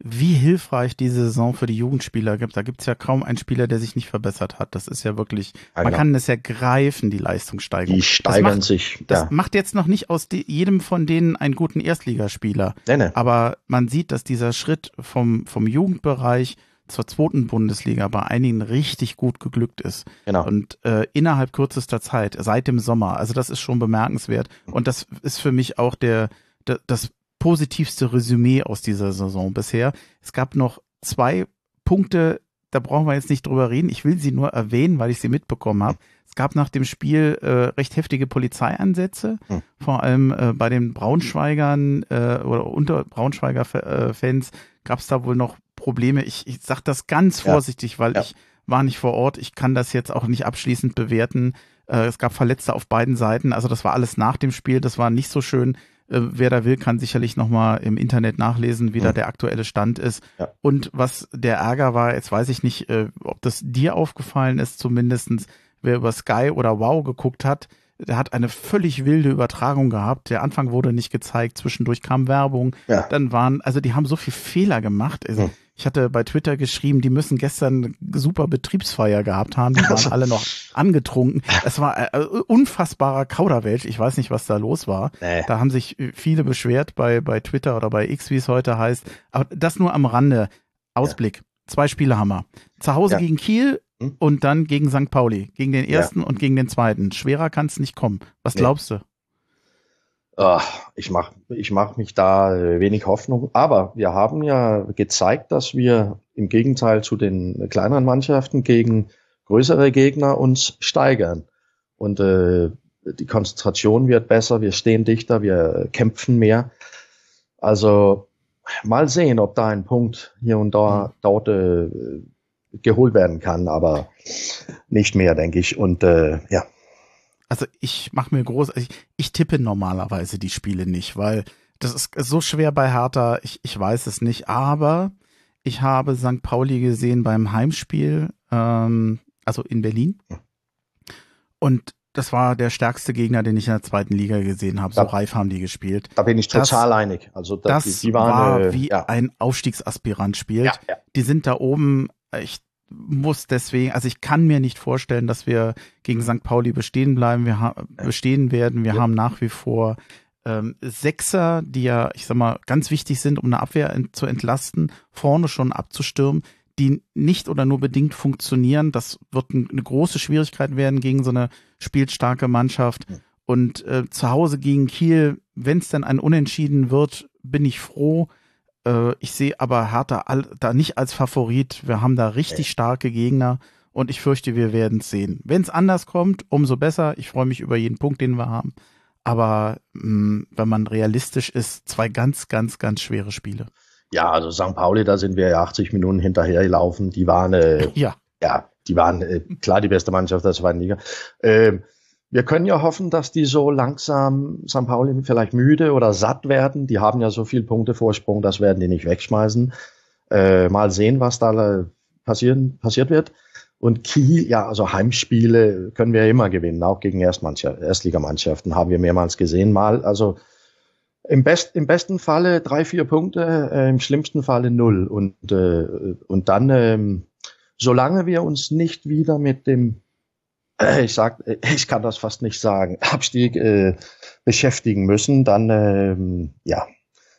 wie hilfreich diese Saison für die Jugendspieler gibt. Da gibt es ja kaum einen Spieler, der sich nicht verbessert hat. Das ist ja wirklich, ja, man kann es ja greifen, die Leistungssteigerung. Die steigern das macht, sich. Das ja. macht jetzt noch nicht aus jedem von denen einen guten Erstligaspieler. Nee, nee. Aber man sieht, dass dieser Schritt vom, vom Jugendbereich zur zweiten Bundesliga bei einigen richtig gut geglückt ist. Genau. Und äh, innerhalb kürzester Zeit, seit dem Sommer. Also das ist schon bemerkenswert. Und das ist für mich auch der, der das positivste Resümee aus dieser Saison bisher. Es gab noch zwei Punkte, da brauchen wir jetzt nicht drüber reden. Ich will sie nur erwähnen, weil ich sie mitbekommen habe. Es gab nach dem Spiel äh, recht heftige Polizeieinsätze, hm. vor allem äh, bei den Braunschweigern äh, oder unter Braunschweiger-Fans gab es da wohl noch Probleme. Ich, ich sage das ganz vorsichtig, ja. weil ja. ich war nicht vor Ort. Ich kann das jetzt auch nicht abschließend bewerten. Äh, es gab Verletzte auf beiden Seiten. Also das war alles nach dem Spiel. Das war nicht so schön. Äh, wer da will, kann sicherlich nochmal im Internet nachlesen, wie mhm. da der aktuelle Stand ist. Ja. Und was der Ärger war, jetzt weiß ich nicht, äh, ob das dir aufgefallen ist, zumindestens wer über Sky oder Wow geguckt hat, der hat eine völlig wilde Übertragung gehabt. Der Anfang wurde nicht gezeigt, zwischendurch kam Werbung. Ja. Dann waren, also die haben so viel Fehler gemacht. Also, hm. Ich hatte bei Twitter geschrieben, die müssen gestern super Betriebsfeier gehabt haben. Die waren [laughs] alle noch angetrunken. Es war äh, unfassbarer Kauderwelsch. Ich weiß nicht, was da los war. Nee. Da haben sich viele beschwert bei, bei Twitter oder bei X, wie es heute heißt. Aber das nur am Rande. Ausblick. Ja. Zwei Spiele haben wir. Zu Hause ja. gegen Kiel hm? und dann gegen St. Pauli. Gegen den ersten ja. und gegen den zweiten. Schwerer kann es nicht kommen. Was nee. glaubst du? Ach, ich mache ich mach mich da äh, wenig Hoffnung. Aber wir haben ja gezeigt, dass wir im Gegenteil zu den kleineren Mannschaften gegen größere Gegner uns steigern. Und äh, die Konzentration wird besser, wir stehen dichter, wir kämpfen mehr. Also mal sehen, ob da ein Punkt hier und da mhm. dort äh, geholt werden kann, aber nicht mehr, denke ich. Und äh, ja, also ich mache mir groß, ich, ich tippe normalerweise die Spiele nicht, weil das ist so schwer bei Hertha, ich, ich weiß es nicht, aber ich habe St. Pauli gesehen beim Heimspiel, ähm, also in Berlin. Und das war der stärkste Gegner, den ich in der zweiten Liga gesehen habe. So da, reif haben die gespielt. Da bin ich total das, einig. Also das, die, die waren, war äh, wie ja. ein Aufstiegsaspirant spielt. Ja, ja. Die sind da oben echt muss deswegen, also ich kann mir nicht vorstellen, dass wir gegen St. Pauli bestehen bleiben, wir ha bestehen werden. Wir ja. haben nach wie vor ähm, Sechser, die ja, ich sag mal, ganz wichtig sind, um eine Abwehr ent zu entlasten, vorne schon abzustürmen, die nicht oder nur bedingt funktionieren. Das wird ein, eine große Schwierigkeit werden gegen so eine spielstarke Mannschaft. Ja. Und äh, zu Hause gegen Kiel, wenn es dann ein Unentschieden wird, bin ich froh, ich sehe aber Hertha da nicht als Favorit. Wir haben da richtig starke Gegner und ich fürchte, wir werden es sehen. Wenn es anders kommt, umso besser. Ich freue mich über jeden Punkt, den wir haben. Aber mh, hm, wenn man realistisch ist, zwei ganz, ganz, ganz schwere Spiele. Ja, also St. Pauli, da sind wir ja 80 Minuten hinterhergelaufen. Die waren, äh, [laughs] ja. ja, die waren äh, klar die beste Mannschaft der zweiten Liga. Ähm, wir können ja hoffen, dass die so langsam St. Pauli vielleicht müde oder satt werden. Die haben ja so viel Punkte Vorsprung, das werden die nicht wegschmeißen. Äh, mal sehen, was da passieren, passiert wird. Und Kiel, ja, also Heimspiele können wir immer gewinnen, auch gegen Erstligamannschaften haben wir mehrmals gesehen. Mal, also im, best, im besten Falle drei, vier Punkte, äh, im schlimmsten Falle null. Und, äh, und dann, ähm, solange wir uns nicht wieder mit dem äh, [clears throat] ich sag, [clears throat] ich kann das fast nicht sagen, [laughs] Abstieg äh, beschäftigen müssen, dann ähm, ja,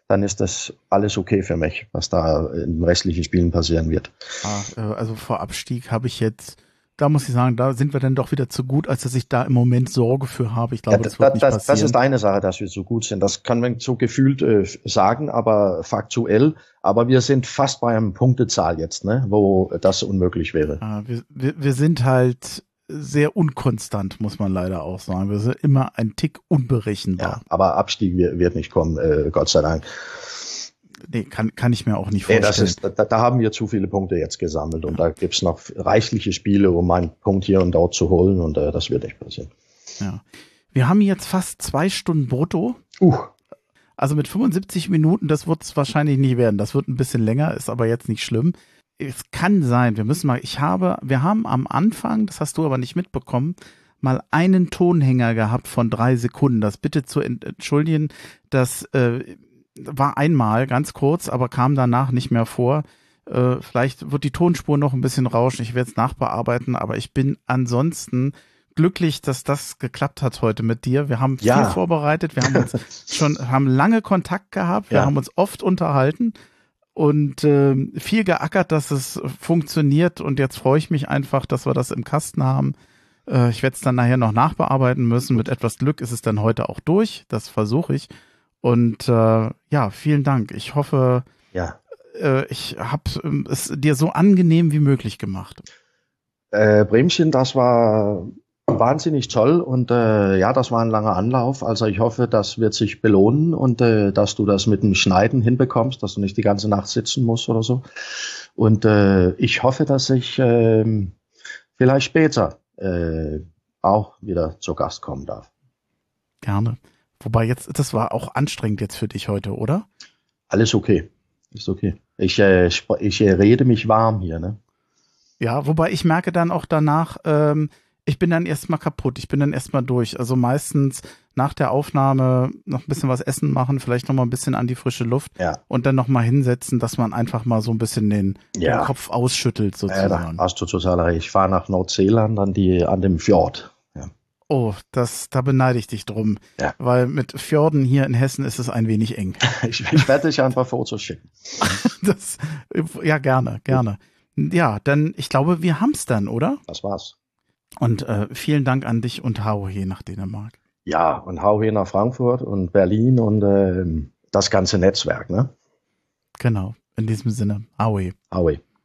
dann ist das alles okay für mich, was da in restlichen Spielen passieren wird. Ah, also vor Abstieg habe ich jetzt, da muss ich sagen, da sind wir dann doch wieder zu gut, als dass ich da im Moment Sorge für habe. Ich glaube, ja, das, das wird nicht das, passieren. Das ist eine Sache, dass wir so gut sind. Das kann man so gefühlt äh, sagen, aber faktuell. Aber wir sind fast bei einem Punktezahl jetzt, ne, wo das unmöglich wäre. Ah, wir, wir, wir sind halt sehr unkonstant, muss man leider auch sagen. Wir sind immer ein Tick unberechenbar. Ja, aber Abstieg wird nicht kommen, äh, Gott sei Dank. Nee, kann, kann ich mir auch nicht vorstellen. Nee, das ist, da, da haben wir zu viele Punkte jetzt gesammelt und da gibt's noch reichliche Spiele, um einen Punkt hier und dort zu holen und äh, das wird nicht passieren. Ja. Wir haben jetzt fast zwei Stunden brutto. Uh. Also mit 75 Minuten, das wird es wahrscheinlich nicht werden. Das wird ein bisschen länger, ist aber jetzt nicht schlimm es kann sein, wir müssen mal, ich habe, wir haben am Anfang, das hast du aber nicht mitbekommen, mal einen Tonhänger gehabt von drei Sekunden. Das bitte zu entschuldigen, das äh, war einmal ganz kurz, aber kam danach nicht mehr vor. Äh, vielleicht wird die Tonspur noch ein bisschen rauschen, ich werde es nachbearbeiten, aber ich bin ansonsten glücklich, dass das geklappt hat heute mit dir. Wir haben ja. viel vorbereitet, wir haben uns [laughs] schon, haben lange Kontakt gehabt, wir ja. haben uns oft unterhalten und äh, viel geackert, dass es funktioniert. Und jetzt freue ich mich einfach, dass wir das im Kasten haben. Äh, ich werde es dann nachher noch nachbearbeiten müssen. Mit etwas Glück ist es dann heute auch durch. Das versuche ich. Und äh, ja, vielen Dank. Ich hoffe, ja. äh, ich habe ähm, es dir so angenehm wie möglich gemacht. Äh, Bremchen, das war wahnsinnig toll und äh, ja, das war ein langer Anlauf. Also ich hoffe, das wird sich belohnen und äh, dass du das mit dem Schneiden hinbekommst, dass du nicht die ganze Nacht sitzen musst oder so. Und äh, ich hoffe, dass ich äh, vielleicht später äh, auch wieder zu Gast kommen darf. Gerne. Wobei jetzt, das war auch anstrengend jetzt für dich heute, oder? Alles okay. Ist okay. Ich, äh, ich äh, rede mich warm hier, ne? Ja, wobei ich merke dann auch danach, ähm, ich bin dann erstmal kaputt, ich bin dann erstmal durch. Also meistens nach der Aufnahme noch ein bisschen was essen machen, vielleicht noch mal ein bisschen an die frische Luft ja. und dann noch mal hinsetzen, dass man einfach mal so ein bisschen den, ja. den Kopf ausschüttelt sozusagen. Ja, hast du total recht. Ich fahre nach Neuseeland an die an dem Fjord. Oh, das, da beneide ich dich drum. Weil mit Fjorden hier in Hessen ist es ein wenig eng. [laughs] ich, ich werde dich einfach Fotos schicken. [laughs] das, ja, gerne, gerne. Ja, dann, ich glaube, wir haben's dann, oder? Das war's. Und äh, vielen Dank an dich und Hauhe nach Dänemark. Ja, und Hauhe nach Frankfurt und Berlin und äh, das ganze Netzwerk, ne? Genau, in diesem Sinne. Hauhe. Hauhe.